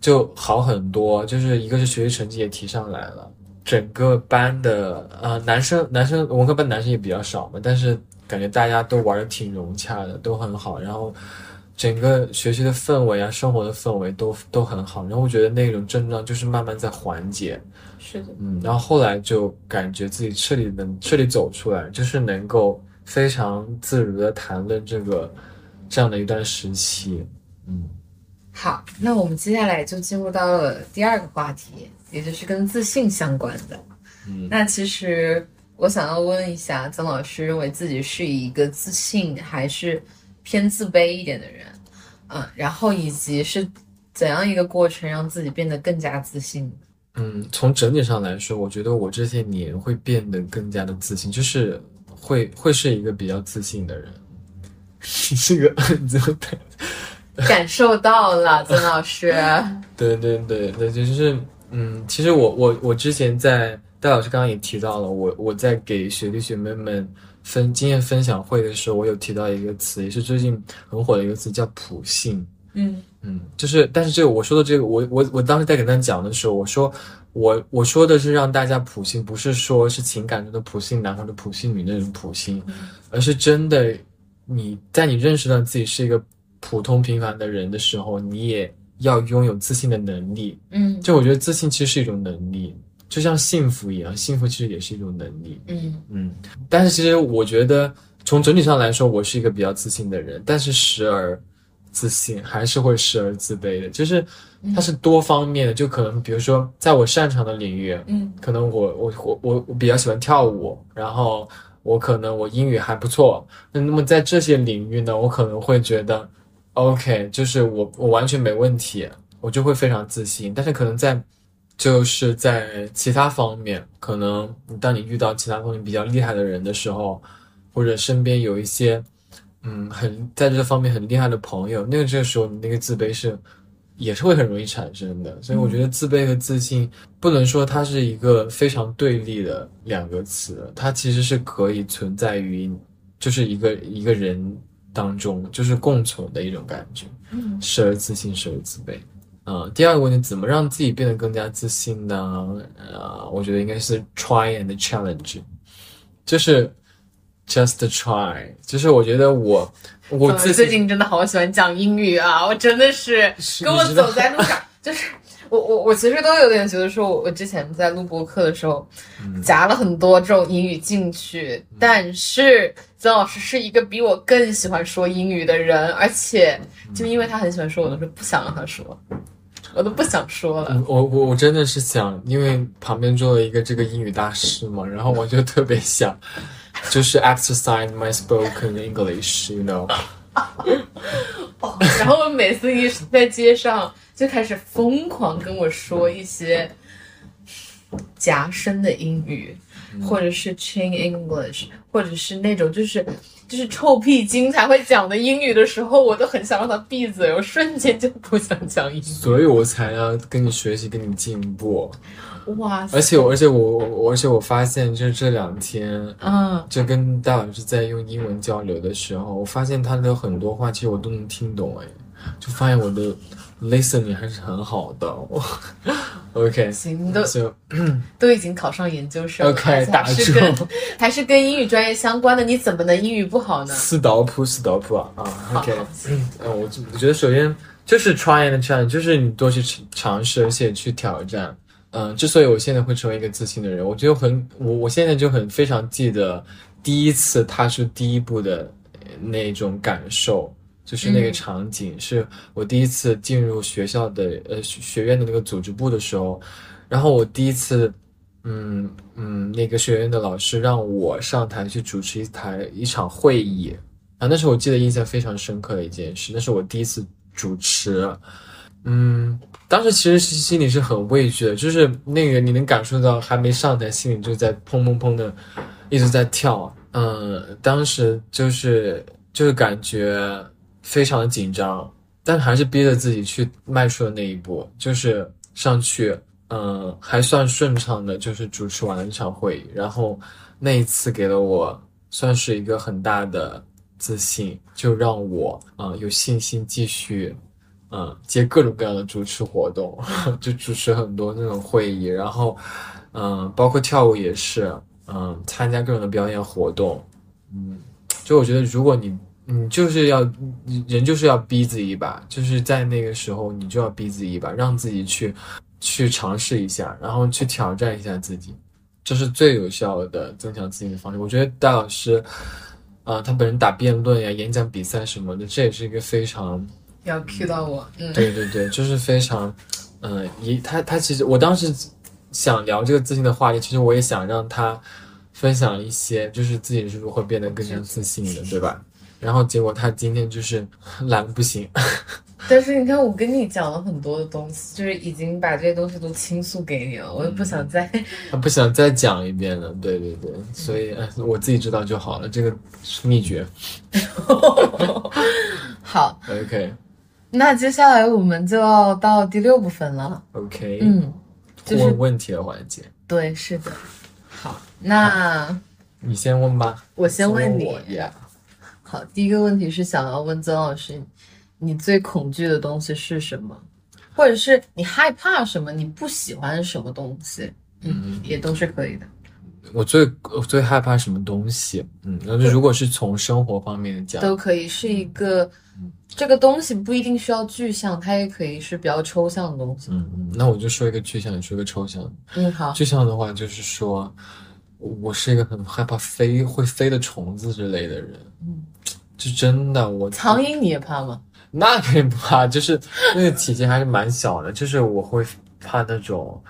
就好很多，就是一个是学习成绩也提上来了，整个班的呃男生男生文科班男生也比较少嘛，但是感觉大家都玩的挺融洽的，都很好。然后整个学习的氛围啊，生活的氛围都都很好。然后我觉得那种症状就是慢慢在缓解，是的，嗯，然后后来就感觉自己彻底能彻底走出来，就是能够非常自如的谈论这个这样的一段时期，嗯好，那我们接下来就进入到了第二个话题，也就是跟自信相关的。嗯那其实我想要问一下，曾老师认为自己是一个自信还是偏自卑一点的人？嗯，然后以及是怎样一个过程让自己变得更加自信？嗯，从整体上来说，我觉得我这些年会变得更加的自信，就是会会是一个比较自信的人。你这个嗯怎么办？感受到了，曾老师。对对对对，就是嗯，其实我我我之前在戴老师刚刚也提到了，我我在给学弟学妹们分经验分享会的时候，我有提到一个词，也是最近很火的一个词，叫普信。嗯嗯，就是，但是这个我说的这个，我我我当时在给他讲的时候，我说我我说的是让大家普信，不是说是情感中的普信男或者普信女那种普信，而是真的你在你认识到自己是一个普通平凡的人的时候，你也要拥有自信的能力。嗯就我觉得自信其实是一种能力，就像幸福一样，幸福其实也是一种能力。嗯嗯，但是其实我觉得从整体上来说，我是一个比较自信的人，但是时而自信，还是会时而自卑的，就是它是多方面的，就可能比如说在我擅长的领域，嗯。可能我我我我我比较喜欢跳舞，然后我可能我英语还不错，那那么在这些领域呢，我可能会觉得，OK，就是我我完全没问题，我就会非常自信，但是可能在就是在其他方面，可能当你遇到其他方面比较厉害的人的时候，或者身边有一些嗯很在这方面很厉害的朋友，那个这个时候你那个自卑是也是会很容易产生的。所以我觉得自卑和自信不能说它是一个非常对立的两个词，它其实是可以存在于就是一个一个人当中，就是共存的一种感觉。嗯时而自信，时而自卑。嗯，第二个问题，怎么让自己变得更加自信呢？呃，我觉得应该是 try and challenge，就是 just try，就是我觉得我我自最近真的好喜欢讲英语啊！我真的是跟我走在路上，就是我我我其实都有点觉得说，我我之前在录播课的时候，嗯夹了很多这种英语进去，但是曾老师是一个比我更喜欢说英语的人，而且就因为他很喜欢说，我都是不想让他说，我都不想说了。我我我真的是想，因为旁边坐了一个这个英语大师嘛，然后我就特别想，就是 exercise my spoken English，you know。哦，然后我每次一在街上就开始疯狂跟我说一些夹生的英语，或者是 chain English，或者是那种就是就是臭屁精才会讲的英语的时候，我都很想让他闭嘴，我瞬间就不想讲英语。所以我才要跟你学习，跟你进步。哇塞！而且我，而且我，我而且我发现，就是这两天，嗯，就跟大老师在用英文交流的时候，我发现他的很多话其实我都能听懂，哎，就发现我的 listening 还是很好的。OK，行，都就 都已经考上研究生了 OK，打跟住还是跟英语专业相关的，你怎么能英语不好呢？四道普，斯道普啊啊，OK，嗯，我我觉得首先就是 try and try，就是你多去尝试，而且去挑战。嗯，之所以我现在会成为一个自信的人，我觉得很我我现在就很非常记得第一次踏出第一步的那种感受，就是那个嗯场景，是我第一次进入学校的呃学学院的那个组织部的时候，然后我第一次。嗯嗯，那个学院的老师让我上台去主持一台一场会议啊，那是我记得印象非常深刻的一件事，那是我第一次主持。嗯，当时其实是心里是很畏惧的，就是那个你能感受到还没上台，心里就在砰砰砰的一直在跳。嗯，当时就是就是感觉非常的紧张，但还是逼着自己去迈出了那一步，就是上去。嗯，还算顺畅的，就是主持完了一场会议，然后那一次给了我算是一个很大的自信，就让我啊、有信心继续嗯接各种各样的主持活动，就主持很多那种会议，然后嗯包括跳舞也是，嗯参加各种的表演活动，嗯，就我觉得如果你你就是要你人就是要逼自己一把，就是在那个时候你就要逼自己一把，让自己去。去尝试一下，然后去挑战一下自己，这是最有效的增强自信的方式。我觉得戴老师，啊、他本人打辩论呀、演讲比赛什么的，这也是一个非常，要 cue 到我，嗯，对对对，就是非常，嗯、一他他其实我当时想聊这个自信的话题，其实我也想让他分享一些，就是自己是如何变得更加自信的，对吧？然后结果他今天就是 懒得不行，但是你看，我跟你讲了很多的东西，就是已经把这些东西都倾诉给你了，我也不想再。他不想再讲一遍了，对对对，所以哎我自己知道就好了，这个是秘诀。好，OK 那接下来我们就要到第六部分了。OK，嗯，就是问问题的环节，对，是的。好，那你先问吧。我先问你。我呀，好，第一个问题是想要问曾老师，你最恐惧的东西是什么？或者是你害怕什么？你不喜欢什么东西？嗯，也都是可以的。我最我最害怕什么东西？嗯，那就如果是从生活方面讲，都可以是一个，这个东西不一定需要具象，它也可以是比较抽象的东西。嗯嗯，那我就说一个具象，你说一个抽象。嗯，好，具象的话就是说，我是一个很害怕飞会飞的虫子之类的人。嗯，就真的我苍蝇你也怕吗？那肯定不怕，就是那个体积还是蛮小的，就是我会怕那种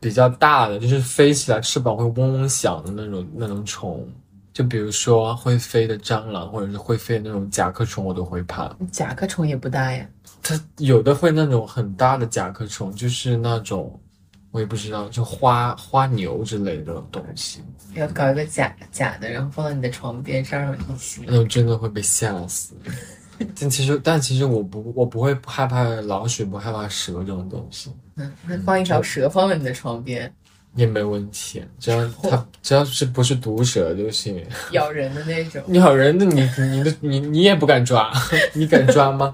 比较大的，就是飞起来翅膀会嗡嗡响的那种那种虫，就比如说会飞的蟑螂，或者是会飞的那种甲壳虫，我都会怕。甲壳虫也不大呀。它有的会那种很大的甲壳虫，就是那种我也不知道，就花花牛之类的东西，要搞一个假假的，然后放到你的床边上，让你吸。那种真的会被吓死。但其实，但其实我不，我不会害怕老鼠，不害怕蛇这种东西。嗯，那放一条蛇放在你的床边，也没问题，只要它只要是不是毒蛇就行。咬人的那种。咬人的你你的你你也不敢抓，你敢抓吗？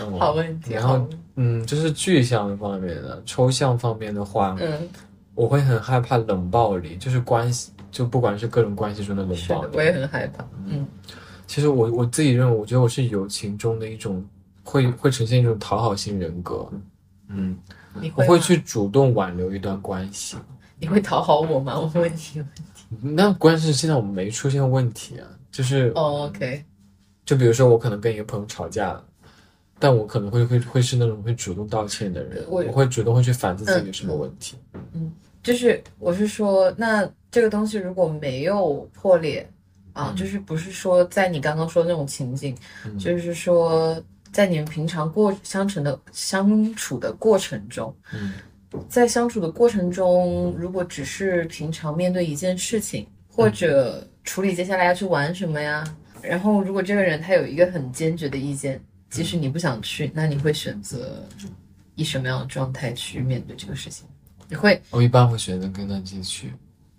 嗯好问题，然后。嗯，这是具象方面的，抽象方面的话，嗯我会很害怕冷暴力，就是关系，就不管是各种关系中的冷暴力，，我也很害怕。嗯其实我我自己认为，我觉得我是友情中的一种会会呈现一种讨好型人格。嗯，我会去主动挽留一段关系。你会讨好我吗？我问你问题。那关键是现在我们没出现问题啊，就是哦，OK，就比如说我可能跟一个朋友吵架了，但我可能会会会是那种会主动道歉的人，我我会主动会去反思自己有什么问题。嗯就是我是说，那这个东西如果没有破裂啊，嗯。就是不是说在你刚刚说的那种情景，嗯。就是说在你们平常过相处的相处的过程中，嗯。在相处的过程中，如果只是平常面对一件事情，或者处理接下来要去玩什么呀，然后如果这个人他有一个很坚决的意见，即使你不想去，那你会选择以什么样的状态去面对这个事情？你会，我一般会选择跟他进去，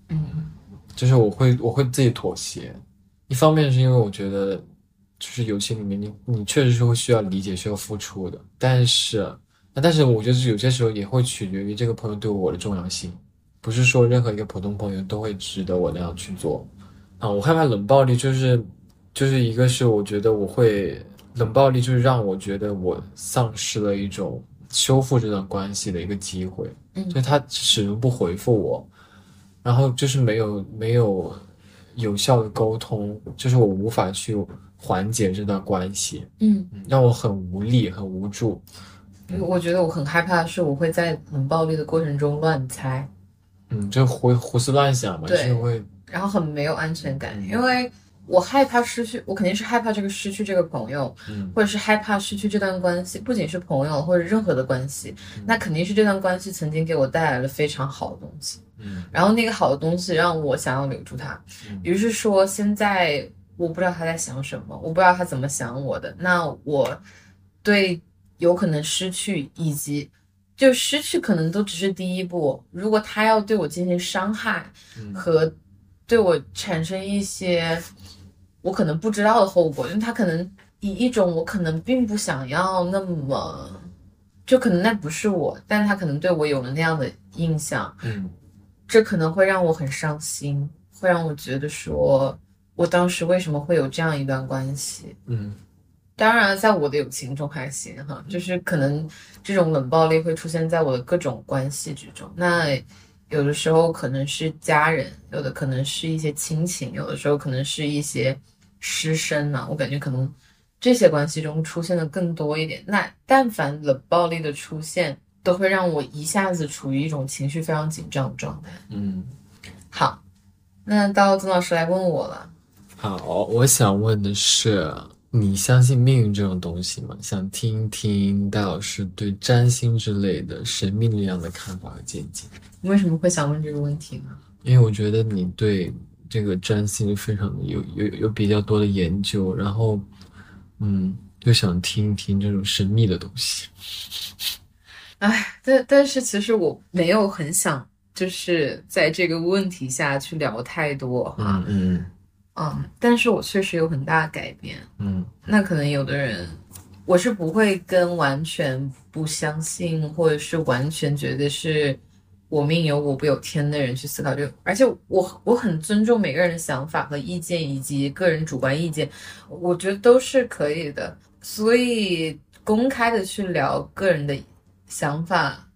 嗯就是我会我会自己妥协。一方面是因为我觉得，就是游戏里面你你确实是会需要理解、需要付出的，但是那但是我觉得有些时候也会取决于这个朋友对我的重要性，不是说任何一个普通朋友都会值得我那样去做。啊，我害怕冷暴力就是就是一个是我觉得我会冷暴力就是让我觉得我丧失了一种修复这段关系的一个机会，嗯。就是他始终不回复我，然后就是没有没有有效的沟通，就是我无法去缓解这段关系，嗯，嗯让我很无力很无助。我觉得我很害怕的是我会在冷暴力的过程中乱猜，嗯，就胡胡思乱想嘛，就会，然后很没有安全感，因为我害怕失去，我肯定是害怕这个失去这个朋友，嗯。或者是害怕失去这段关系，不仅是朋友或者任何的关系，那肯定是这段关系曾经给我带来了非常好的东西，嗯。然后那个好的东西让我想要留住它，嗯。于是说现在我不知道他在想什么，我不知道他怎么想我的，那我对有可能失去以及。就失去可能都只是第一步，如果他要对我进行伤害，嗯。和对我产生一些我可能不知道的后果，因为他可能以一种我可能并不想要那么，就可能那不是我，但他可能对我有了那样的印象，嗯这可能会让我很伤心，会让我觉得说我当时为什么会有这样一段关系。嗯当然，在我的友情中还行哈，就是可能这种冷暴力会出现在我的各种关系之中。那有的时候可能是家人，有的可能是一些亲情，有的时候可能是一些师生啊。我感觉可能这些关系中出现的更多一点。那但凡冷暴力的出现，都会让我一下子处于一种情绪非常紧张的状态。嗯。好，那到曾老师来问我了。好，我想问的是，你相信命运这种东西吗？想听一听戴老师对占星之类的神秘力量的看法和见解。你为什么会想问这个问题呢？因为我觉得你对这个占星非常的有有有比较多的研究，然后，嗯，就想听一听这种神秘的东西。哎，但但是其实我没有很想，就是在这个问题下去聊太多哈，嗯嗯，但是我确实有很大的改变。嗯。那可能有的人，我是不会跟完全不相信，或者是完全觉得是我命由我不由天的人去思考这个，而且我我很尊重每个人的想法和意见，以及个人主观意见，我觉得都是可以的。所以公开的去聊个人的想法，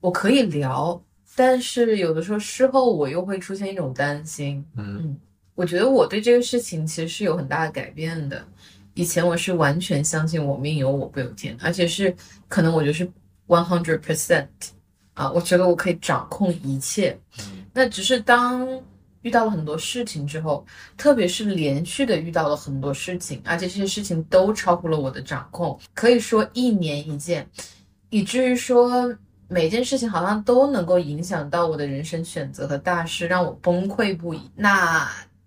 我可以聊，但是有的时候事后我又会出现一种担心，嗯我觉得我对这个事情其实是有很大的改变的。以前我是完全相信我命由我不由天，而且是可能我就是 one hundred percent 啊，我觉得我可以掌控一切。那只是当遇到了很多事情之后，特别是连续的遇到了很多事情，而且这些事情都超乎了我的掌控，可以说一年一件，以至于说每件事情好像都能够影响到我的人生选择和大事，让我崩溃不已。那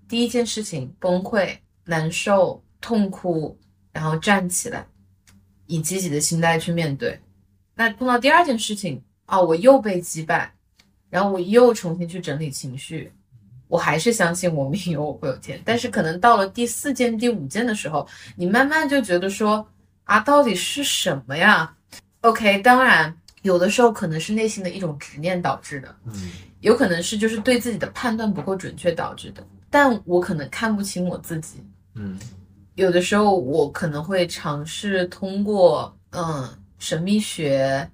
第一件事情崩溃、难受、痛苦，然后站起来，以积极的心态去面对。那碰到第二件事情啊，我又被击败，然后我又重新去整理情绪，我还是相信我命由我不由天。但是可能到了第四件、第五件的时候，你慢慢就觉得说啊，到底是什么呀？OK，当然有的时候可能是内心的一种执念导致的，嗯有可能是就是对自己的判断不够准确导致的，但我可能看不清我自己。嗯有的时候我可能会尝试通过嗯神秘学，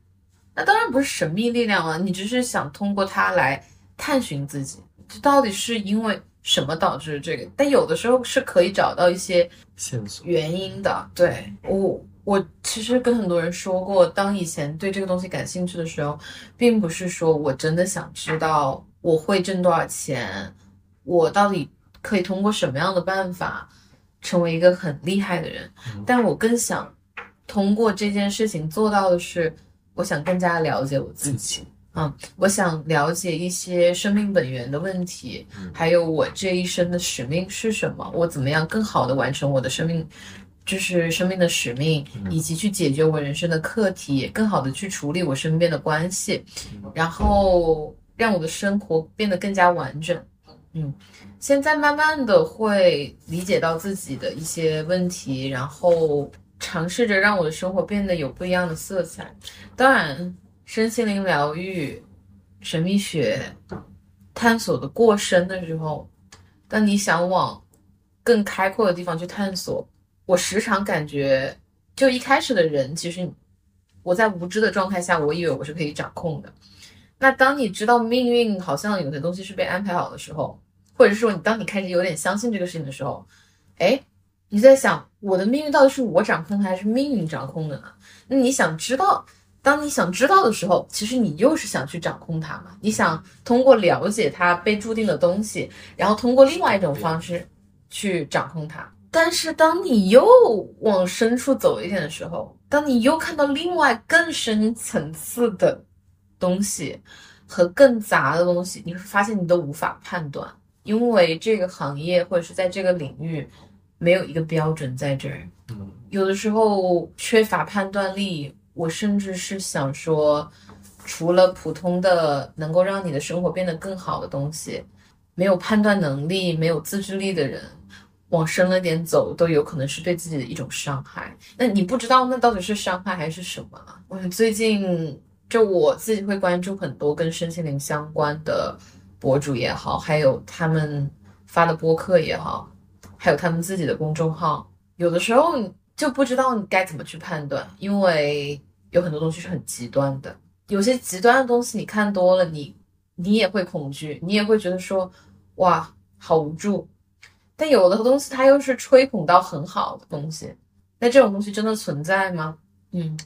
那当然不是神秘力量了，你只是想通过它来探寻自己，这到底是因为什么导致这个？但有的时候是可以找到一些线索。原因的。对我，我其实跟很多人说过，当以前对这个东西感兴趣的时候，并不是说我真的想知道我会挣多少钱，我到底可以通过什么样的办法成为一个很厉害的人，但我更想通过这件事情做到的是，我想更加了解我自己。嗯，我想了解一些生命本源的问题，还有我这一生的使命是什么，我怎么样更好的完成我的生命，就是生命的使命，以及去解决我人生的课题，更好的去处理我身边的关系，然后让我的生活变得更加完整。嗯，现在慢慢的会理解到自己的一些问题，然后尝试着让我的生活变得有不一样的色彩。当然，身心灵疗愈、神秘学探索的过深的时候，当你想往更开阔的地方去探索，我时常感觉，就一开始的人，其实我在无知的状态下，我以为我是可以掌控的。那当你知道命运好像有些东西是被安排好的时候，或者说你当你开始有点相信这个事情的时候，哎，你在想我的命运到底是我掌控的还是命运掌控的呢？那你想知道，当你想知道的时候，其实你又是想去掌控它嘛？你想通过了解它被注定的东西，然后通过另外一种方式去掌控它。但是当你又往深处走一点的时候，当你又看到另外更深层次的东西和更杂的东西，你会发现你都无法判断，因为这个行业或者是在这个领域没有一个标准在这儿。嗯有的时候缺乏判断力，我甚至是想说，除了普通的能够让你的生活变得更好的东西，没有判断能力、没有自制力的人，往深了点走，都有可能是对自己的一种伤害。那你不知道那到底是伤害还是什么？我最近就我自己会关注很多跟身心灵相关的博主也好，还有他们发的播客也好，还有他们自己的公众号。有的时候就不知道你该怎么去判断，因为有很多东西是很极端的。有些极端的东西你看多了，你你也会恐惧，你也会觉得说，哇，好无助。但有的东西它又是吹捧到很好的东西，那这种东西真的存在吗？嗯，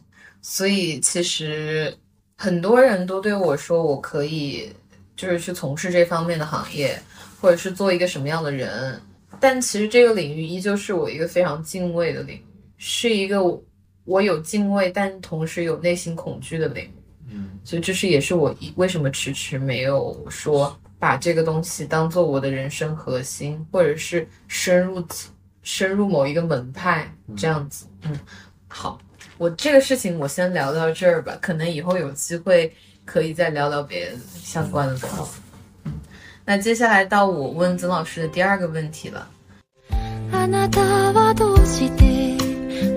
所以其实很多人都对我说，我可以就是去从事这方面的行业，或者是做一个什么样的人。但其实这个领域依旧是我一个非常敬畏的领域，是一个我我有敬畏，但同时有内心恐惧的领域。嗯所以这是也是我一为什么迟迟没有说把这个东西当做我的人生核心，或者是深入深入某一个门派这样子。嗯，好，我这个事情我先聊到这儿吧，可能以后有机会可以再聊聊别的相关的东西。嗯，那接下来到我问曾老师的第二个问题了。あなたはどうして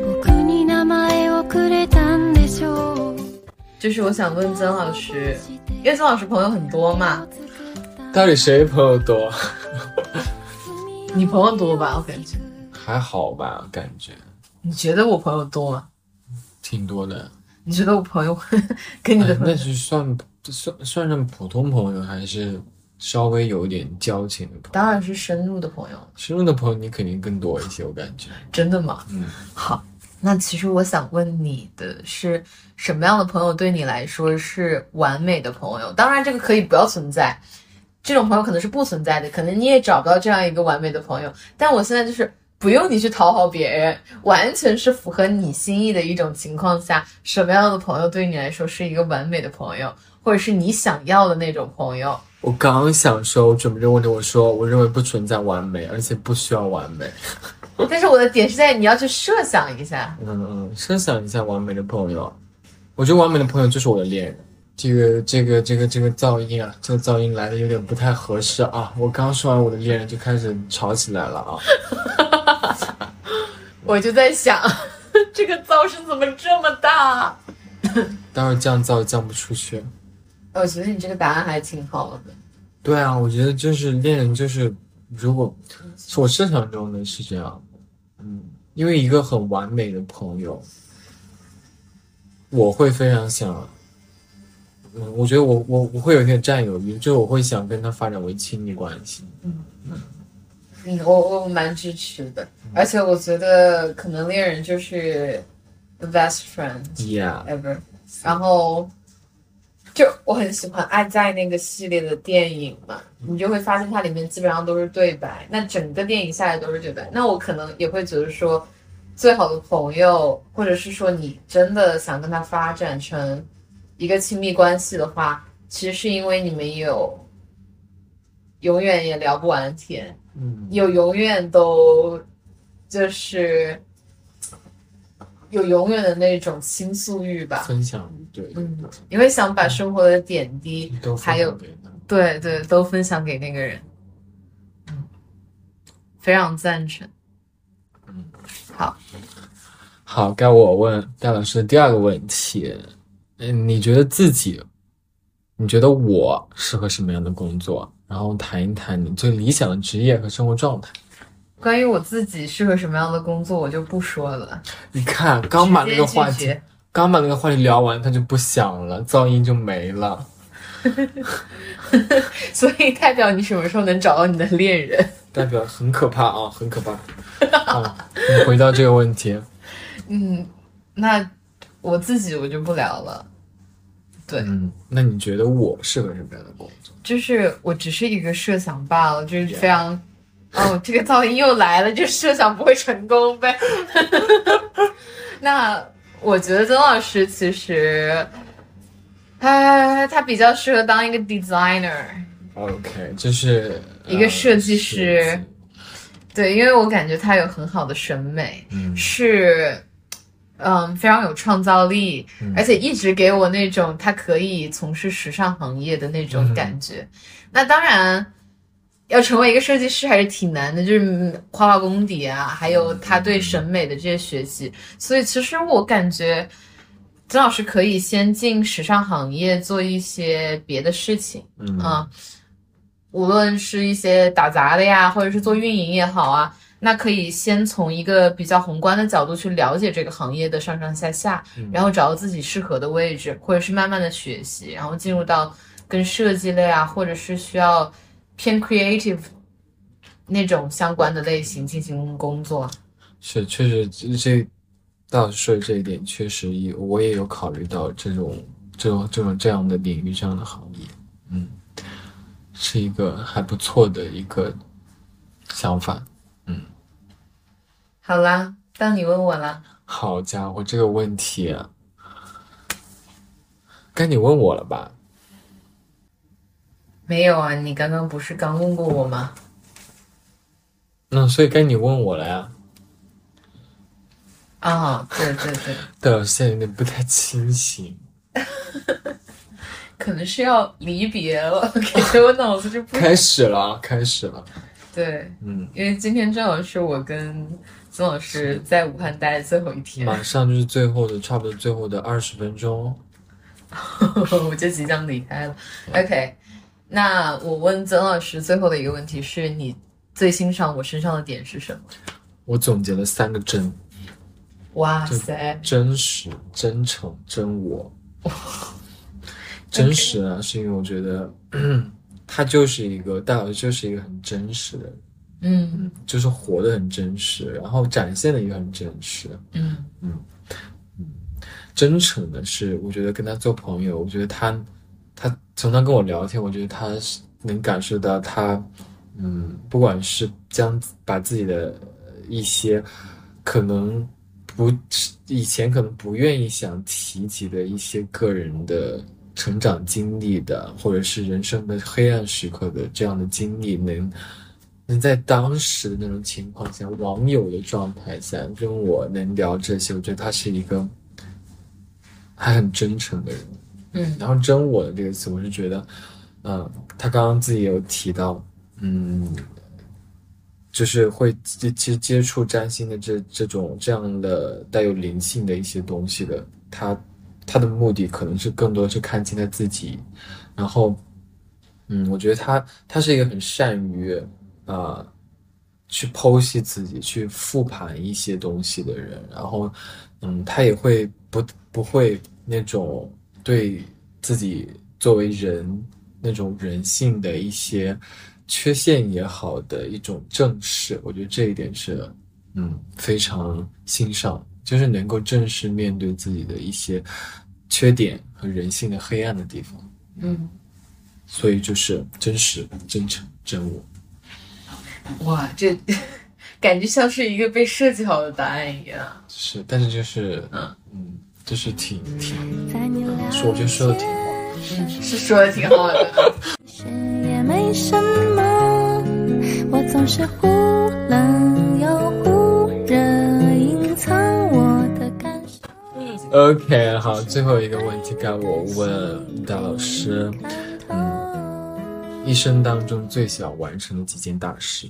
僕に名前をくれたんでしょう就是我想问曾老师，因为曾老师朋友很多嘛，到底谁朋友多？你朋友多吧？我感觉，还好吧，感觉你觉得我朋友多吗？挺多的。 你觉得我朋友 跟你的哎那朋友？是算算算上普通朋友，还是稍微有点交情的朋友？当然是深入的朋友，深入的朋友你肯定更多一些，我感觉。真的吗？嗯，好，那其实我想问你的是，什么样的朋友对你来说是完美的朋友？当然，这个可以不要存在，这种朋友可能是不存在的，可能你也找不到这样一个完美的朋友。但我现在就是不用你去讨好别人，完全是符合你心意的一种情况下，什么样的朋友对你来说是一个完美的朋友，或者是你想要的那种朋友？我刚想说，我准备这个问题，我说我认为不存在完美，而且不需要完美。但是我的点是在你要去设想一下，嗯嗯，设想一下完美的朋友，我觉得完美的朋友就是我的恋人。这个这个这个这个噪音啊，这个噪音来的有点不太合适啊！我刚说完我的恋人就开始吵起来了啊！我就在想，这个噪声怎么这么大？待会儿降噪降不出去。我觉得你这个答案还挺好的。对啊，我觉得就是恋人，就是如果是我设想中的是这样，嗯，因为一个很完美的朋友，我会非常想，嗯，我觉得我我我会有点占有欲，就我会想跟他发展为亲密关系。嗯，我我蛮支持的，而且我觉得可能恋人就是 the best friend Yeah，ever。然后，就我很喜欢《爱在》那个系列的电影嘛，你就会发现它里面基本上都是对白，那整个电影下来都是对白。那我可能也会觉得说，最好的朋友，或者是说你真的想跟他发展成一个亲密关系的话，其实是因为你们有永远也聊不完的天。嗯，有永远都就是有永远的那种倾诉欲吧。分享对，嗯，你会想把生活的点滴，都还有。对对，都分享给那个人。嗯，非常赞成。嗯，好，好，该我问戴老师的第二个问题，嗯，你觉得自己，你觉得我适合什么样的工作？然后谈一谈你最理想的职业和生活状态。关于我自己适合什么样的工作，我就不说了。你看，刚把那个话题刚把那个话题聊完，它就不响了，噪音就没了。所以代表你什么时候能找到你的恋人？代表很可怕啊，很可怕。好，我们回到这个问题，嗯，那我自己我就不聊了。对，嗯，那你觉得我适合什么样的工作？就是我只是一个设想罢了，就是非常，哦，这个噪音又来了，就设想不会成功呗。那我觉得曾老师其实，他他比较适合当一个 designer，OK，就是一个设计师。呃计。对，因为我感觉他有很好的审美，嗯。是，嗯，非常有创造力，嗯而且一直给我那种他可以从事时尚行业的那种感觉。那当然，要成为一个设计师还是挺难的，就是嗯画画功底啊，还有他对审美的这些学习。所以其实我感觉。曾老师可以先进时尚行业做一些别的事情，嗯啊，无论是一些打杂的呀，或者是做运营也好啊，那可以先从一个比较宏观的角度去了解这个行业的上上下下，然后找到自己适合的位置，或者是慢慢的学习，然后进入到跟设计类啊，或者是需要偏 creative 那种相关的类型进行工作。是确实这这大老师说这一点，确实也我也有考虑到这种这种这种这样的领域这样的行业，嗯，是一个还不错的一个想法。好啦，到你问我了。好家伙，这个问题啊，该你问我了吧？没有啊，你刚刚不是刚问过我吗？那所以该你问我了呀。啊，对对对，对，我现在有点不太清醒。可能是要离别了，感觉我脑子就不开始了啊，开始了。对，嗯，因为今天正好是我跟曾老师在武汉待的最后一天，马上就是最后的，差不多最后的二十分钟。我就即将离开了。OK，那我问曾老师最后的一个问题是你最欣赏我身上的点是什么？我总结了三个真：哇塞，真实、真诚、真我。真实啊，是因为我觉得 他就是一个戴老师，就是一个很真实的人，嗯就是活得很真实，然后展现的也很真实。嗯嗯嗯真诚的是，我觉得跟他做朋友，我觉得他，他从他跟我聊天，我觉得他是能感受到他，嗯，不管是将把自己的呃一些可能不以前可能不愿意想提及的一些个人的成长经历的，或者是人生的黑暗时刻的这样的经历，能能在当时的那种情况下，网友的状态下跟我能聊这些，我觉得他是一个还很真诚的人。嗯然后“真我”的这个词，我是觉得，嗯、他刚刚自己有提到，嗯，就是会接接接触占星的这这种这样的带有灵性的一些东西的，他他的目的可能是更多是看清他自己，然后，嗯，我觉得他他是一个很善于啊、呃去剖析自己、去复盘一些东西的人，然后，嗯，他也会不不会那种对自己作为人那种人性的一些缺陷也好的一种正视，我觉得这一点是嗯非常欣赏，就是能够正视面对自己的一些缺点和人性的黑暗的地方，嗯，所以就是真实、真诚、真我。哇，这 感觉像是一个被设计好的答案一样。是，但是就是嗯嗯，就是挺挺在你了说，我觉得说的挺好。嗯，是说的挺好的。解也没什么，我总是忽冷又忽热，隐藏我的感受。OK，好，最后一个问题该我问大老师，一生当中最想完成的几件大事。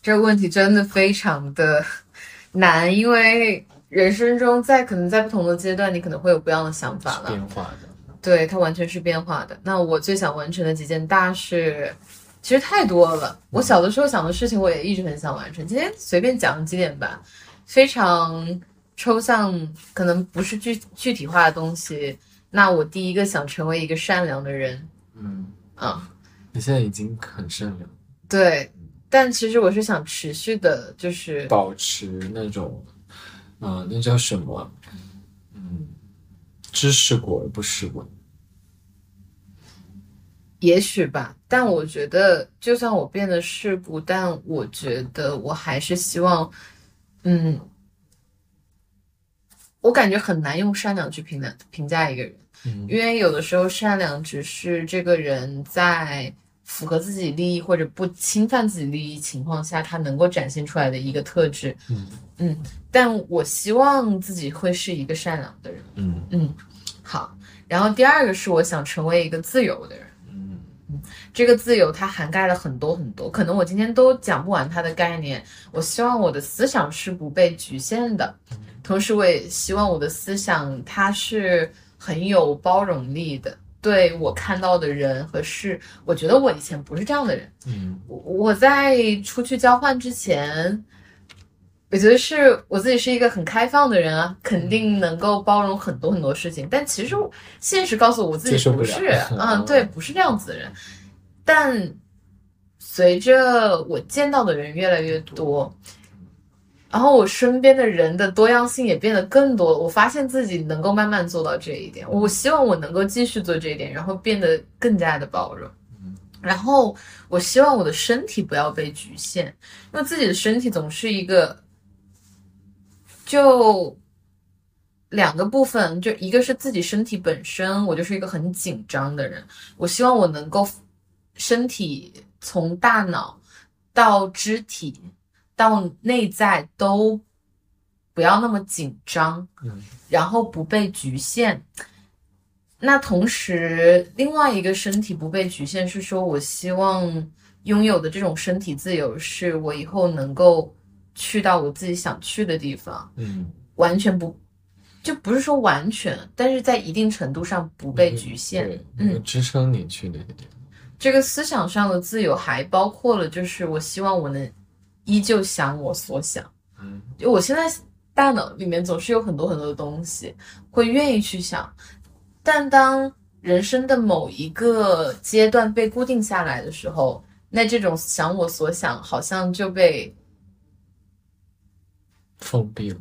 这个问题真的非常的难，因为人生中在可能在不同的阶段，你可能会有不一样的想法了。变化的，对，它完全是变化的。那我最想完成的几件大事，其实太多了。我小的时候想的事情，我也一直很想完成。今天随便讲几点吧，非常抽象，可能不是具具体化的东西。那我第一个想成为一个善良的人嗯，啊、你现在已经很善良，对。但其实我是想持续的，就是保持那种，啊、那叫什么？嗯，知世故而不世故。也许吧，但我觉得，就算我变得世故，但我觉得我还是希望，嗯，我感觉很难用善良去评价评价一个人，嗯因为有的时候善良只是这个人在符合自己利益或者不侵犯自己利益情况下，他能够展现出来的一个特质。嗯嗯，但我希望自己会是一个善良的人。嗯嗯，好。然后第二个是我想成为一个自由的人。嗯这个自由它涵盖了很多很多，可能我今天都讲不完它的概念。我希望我的思想是不被局限的，同时我也希望我的思想它是很有包容力的。对我看到的人和事，我觉得我以前不是这样的人。嗯我我在出去交换之前，我觉得是我自己是一个很开放的人啊，肯定能够包容很多很多事情。但其实现实告诉我，我自己不是，嗯，对，不是这样子的人。但随着我见到的人越来越多，然后我身边的人的多样性也变得更多了，我发现自己能够慢慢做到这一点。我希望我能够继续做这一点，然后变得更加的包容。然后我希望我的身体不要被局限，因为自己的身体总是一个就两个部分，就一个是自己身体本身，我就是一个很紧张的人，我希望我能够身体从大脑到肢体到内在都不要那么紧张，嗯然后不被局限。那同时，另外一个身体不被局限，是说我希望拥有的这种身体自由，是我以后能够去到我自己想去的地方，嗯完全不，就不是说完全，但是在一定程度上不被局限。对，嗯支撑你去那个地方。这个思想上的自由还包括了，就是我希望我能依旧想我所想。嗯就我现在大脑里面总是有很多很多的东西，会愿意去想，但当人生的某一个阶段被固定下来的时候，那这种想我所想好像就被封闭了。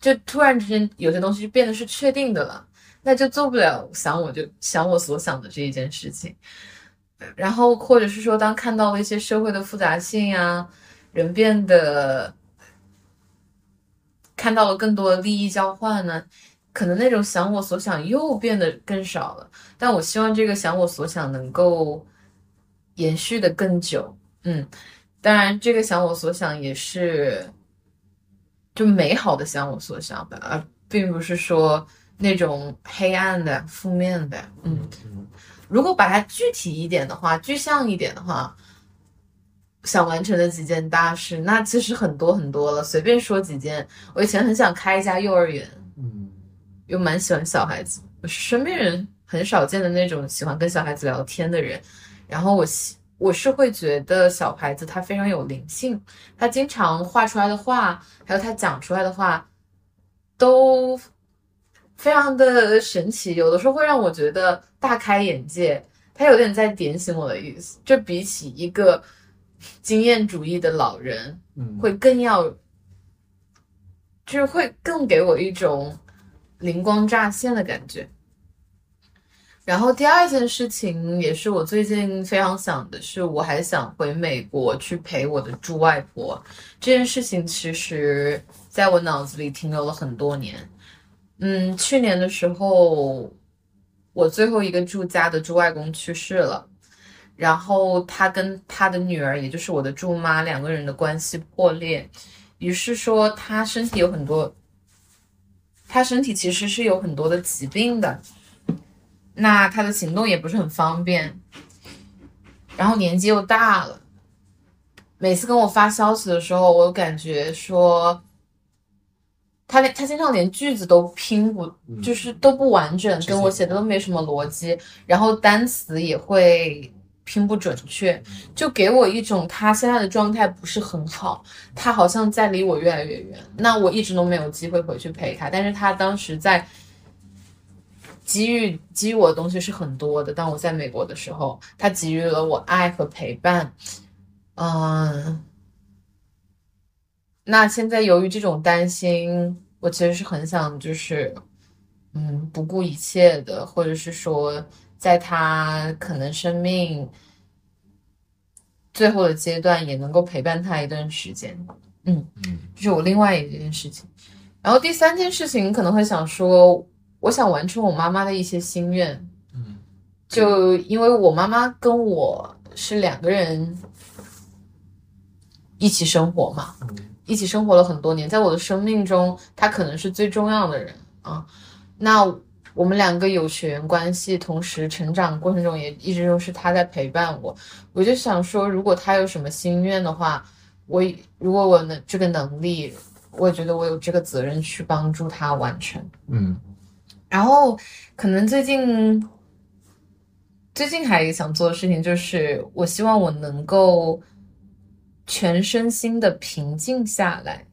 就突然之间有些东西就变得是确定的了，那就做不了想我就想我所想的这一件事情。然后或者是说，当看到了一些社会的复杂性呀、人变得看到了更多的利益交换呢，可能那种想我所想又变得更少了。但我希望这个想我所想能够延续的更久。嗯，当然，这个想我所想也是就美好的想我所想吧，而并不是说那种黑暗的、负面的。嗯，嗯如果把它具体一点的话，具象一点的话，想完成的几件大事，那其实很多很多了。随便说几件，我以前很想开一家幼儿园，嗯又蛮喜欢小孩子，我是身边人很少见的那种喜欢跟小孩子聊天的人。然后我喜我是会觉得小孩子他非常有灵性，他经常画出来的画，还有他讲出来的话，都非常的神奇，有的时候会让我觉得大开眼界。他有点在点醒我的意思，就比起一个经验主义的老人，嗯，会更要，就是会更给我一种灵光乍现的感觉。然后第二件事情也是我最近非常想的是，我还想回美国去陪我的猪外婆。这件事情其实在我脑子里停留了很多年。嗯，去年的时候。我最后一个住家的猪外公去世了，然后他跟他的女儿，也就是我的猪妈，两个人的关系破裂。于是说他身体有很多，他身体其实是有很多的疾病的，那他的行动也不是很方便，然后年纪又大了，每次跟我发消息的时候，我感觉说。他连他经常连句子都拼不，就是都不完整，跟我写的都没什么逻辑，然后单词也会拼不准确，就给我一种他现在的状态不是很好，他好像在离我越来越远。那我一直都没有机会回去陪他，但是他当时在给予给予我的东西是很多的。当我在美国的时候，他给予了我爱和陪伴，嗯。那现在由于这种担心，我其实是很想，就是，嗯，不顾一切的，或者是说，在他可能生命最后的阶段，也能够陪伴他一段时间。嗯嗯，这是我另外一件事情。然后第三件事情可能会想说，我想完成我妈妈的一些心愿。嗯，就因为我妈妈跟我是两个人一起生活嘛。一起生活了很多年，在我的生命中，她可能是最重要的人啊。那我们两个有血缘关系，同时成长过程中也一直都是他在陪伴我。我就想说，如果他有什么心愿的话，我如果我能这个能力，我觉得我有这个责任去帮助他完成。嗯，然后可能最近最近还想做的事情就是，我希望我能够。全身心的平静下来，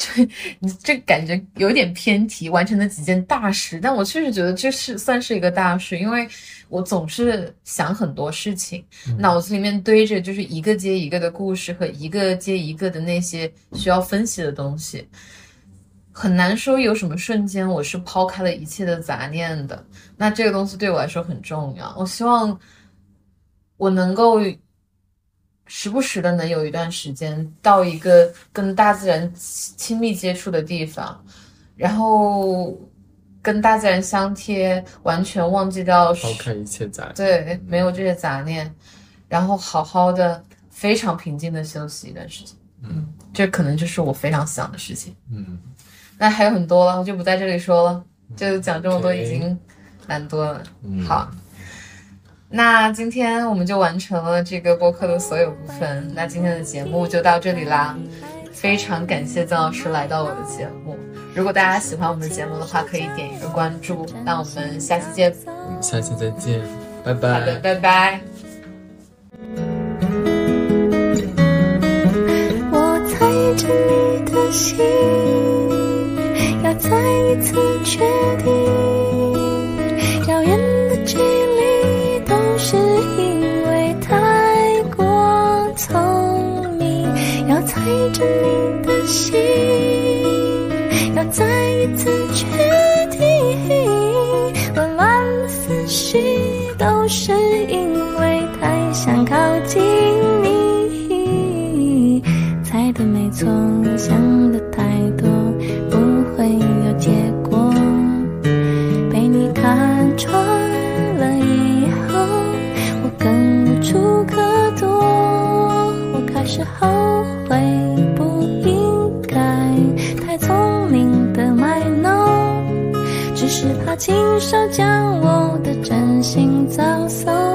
这 你这感觉有点偏题，完成了几件大事，但我确实觉得这是算是一个大事，因为我总是想很多事情，脑子里面堆着就是一个接一个的故事和一个接一个的那些需要分析的东西，很难说有什么瞬间我是抛开了一切的杂念的。那这个东西对我来说很重要，我希望我能够。时不时的能有一段时间到一个跟大自然亲密接触的地方，然后跟大自然相贴，完全忘记掉抛开一切杂念，对，没有这些杂念，然后好好的非常平静的休息一段时间。嗯，这可能就是我非常想的事情。嗯，那还有很多了，我就不在这里说了，就讲这么多已经蛮多了。嗯好。那今天我们就完成了这个播客的所有部分，那今天的节目就到这里啦。非常感谢曾老师来到我的节目。如果大家喜欢我们的节目的话，可以点一个关注。那我们下期见。我们下期再见，拜拜。好的，拜拜。我猜着你的心，要再一次确定，是因为太过聪明，要猜着你的心，要再一次确定，混乱的思绪都是因为太想靠近你。猜的没错，想的亲手将我的真心葬送。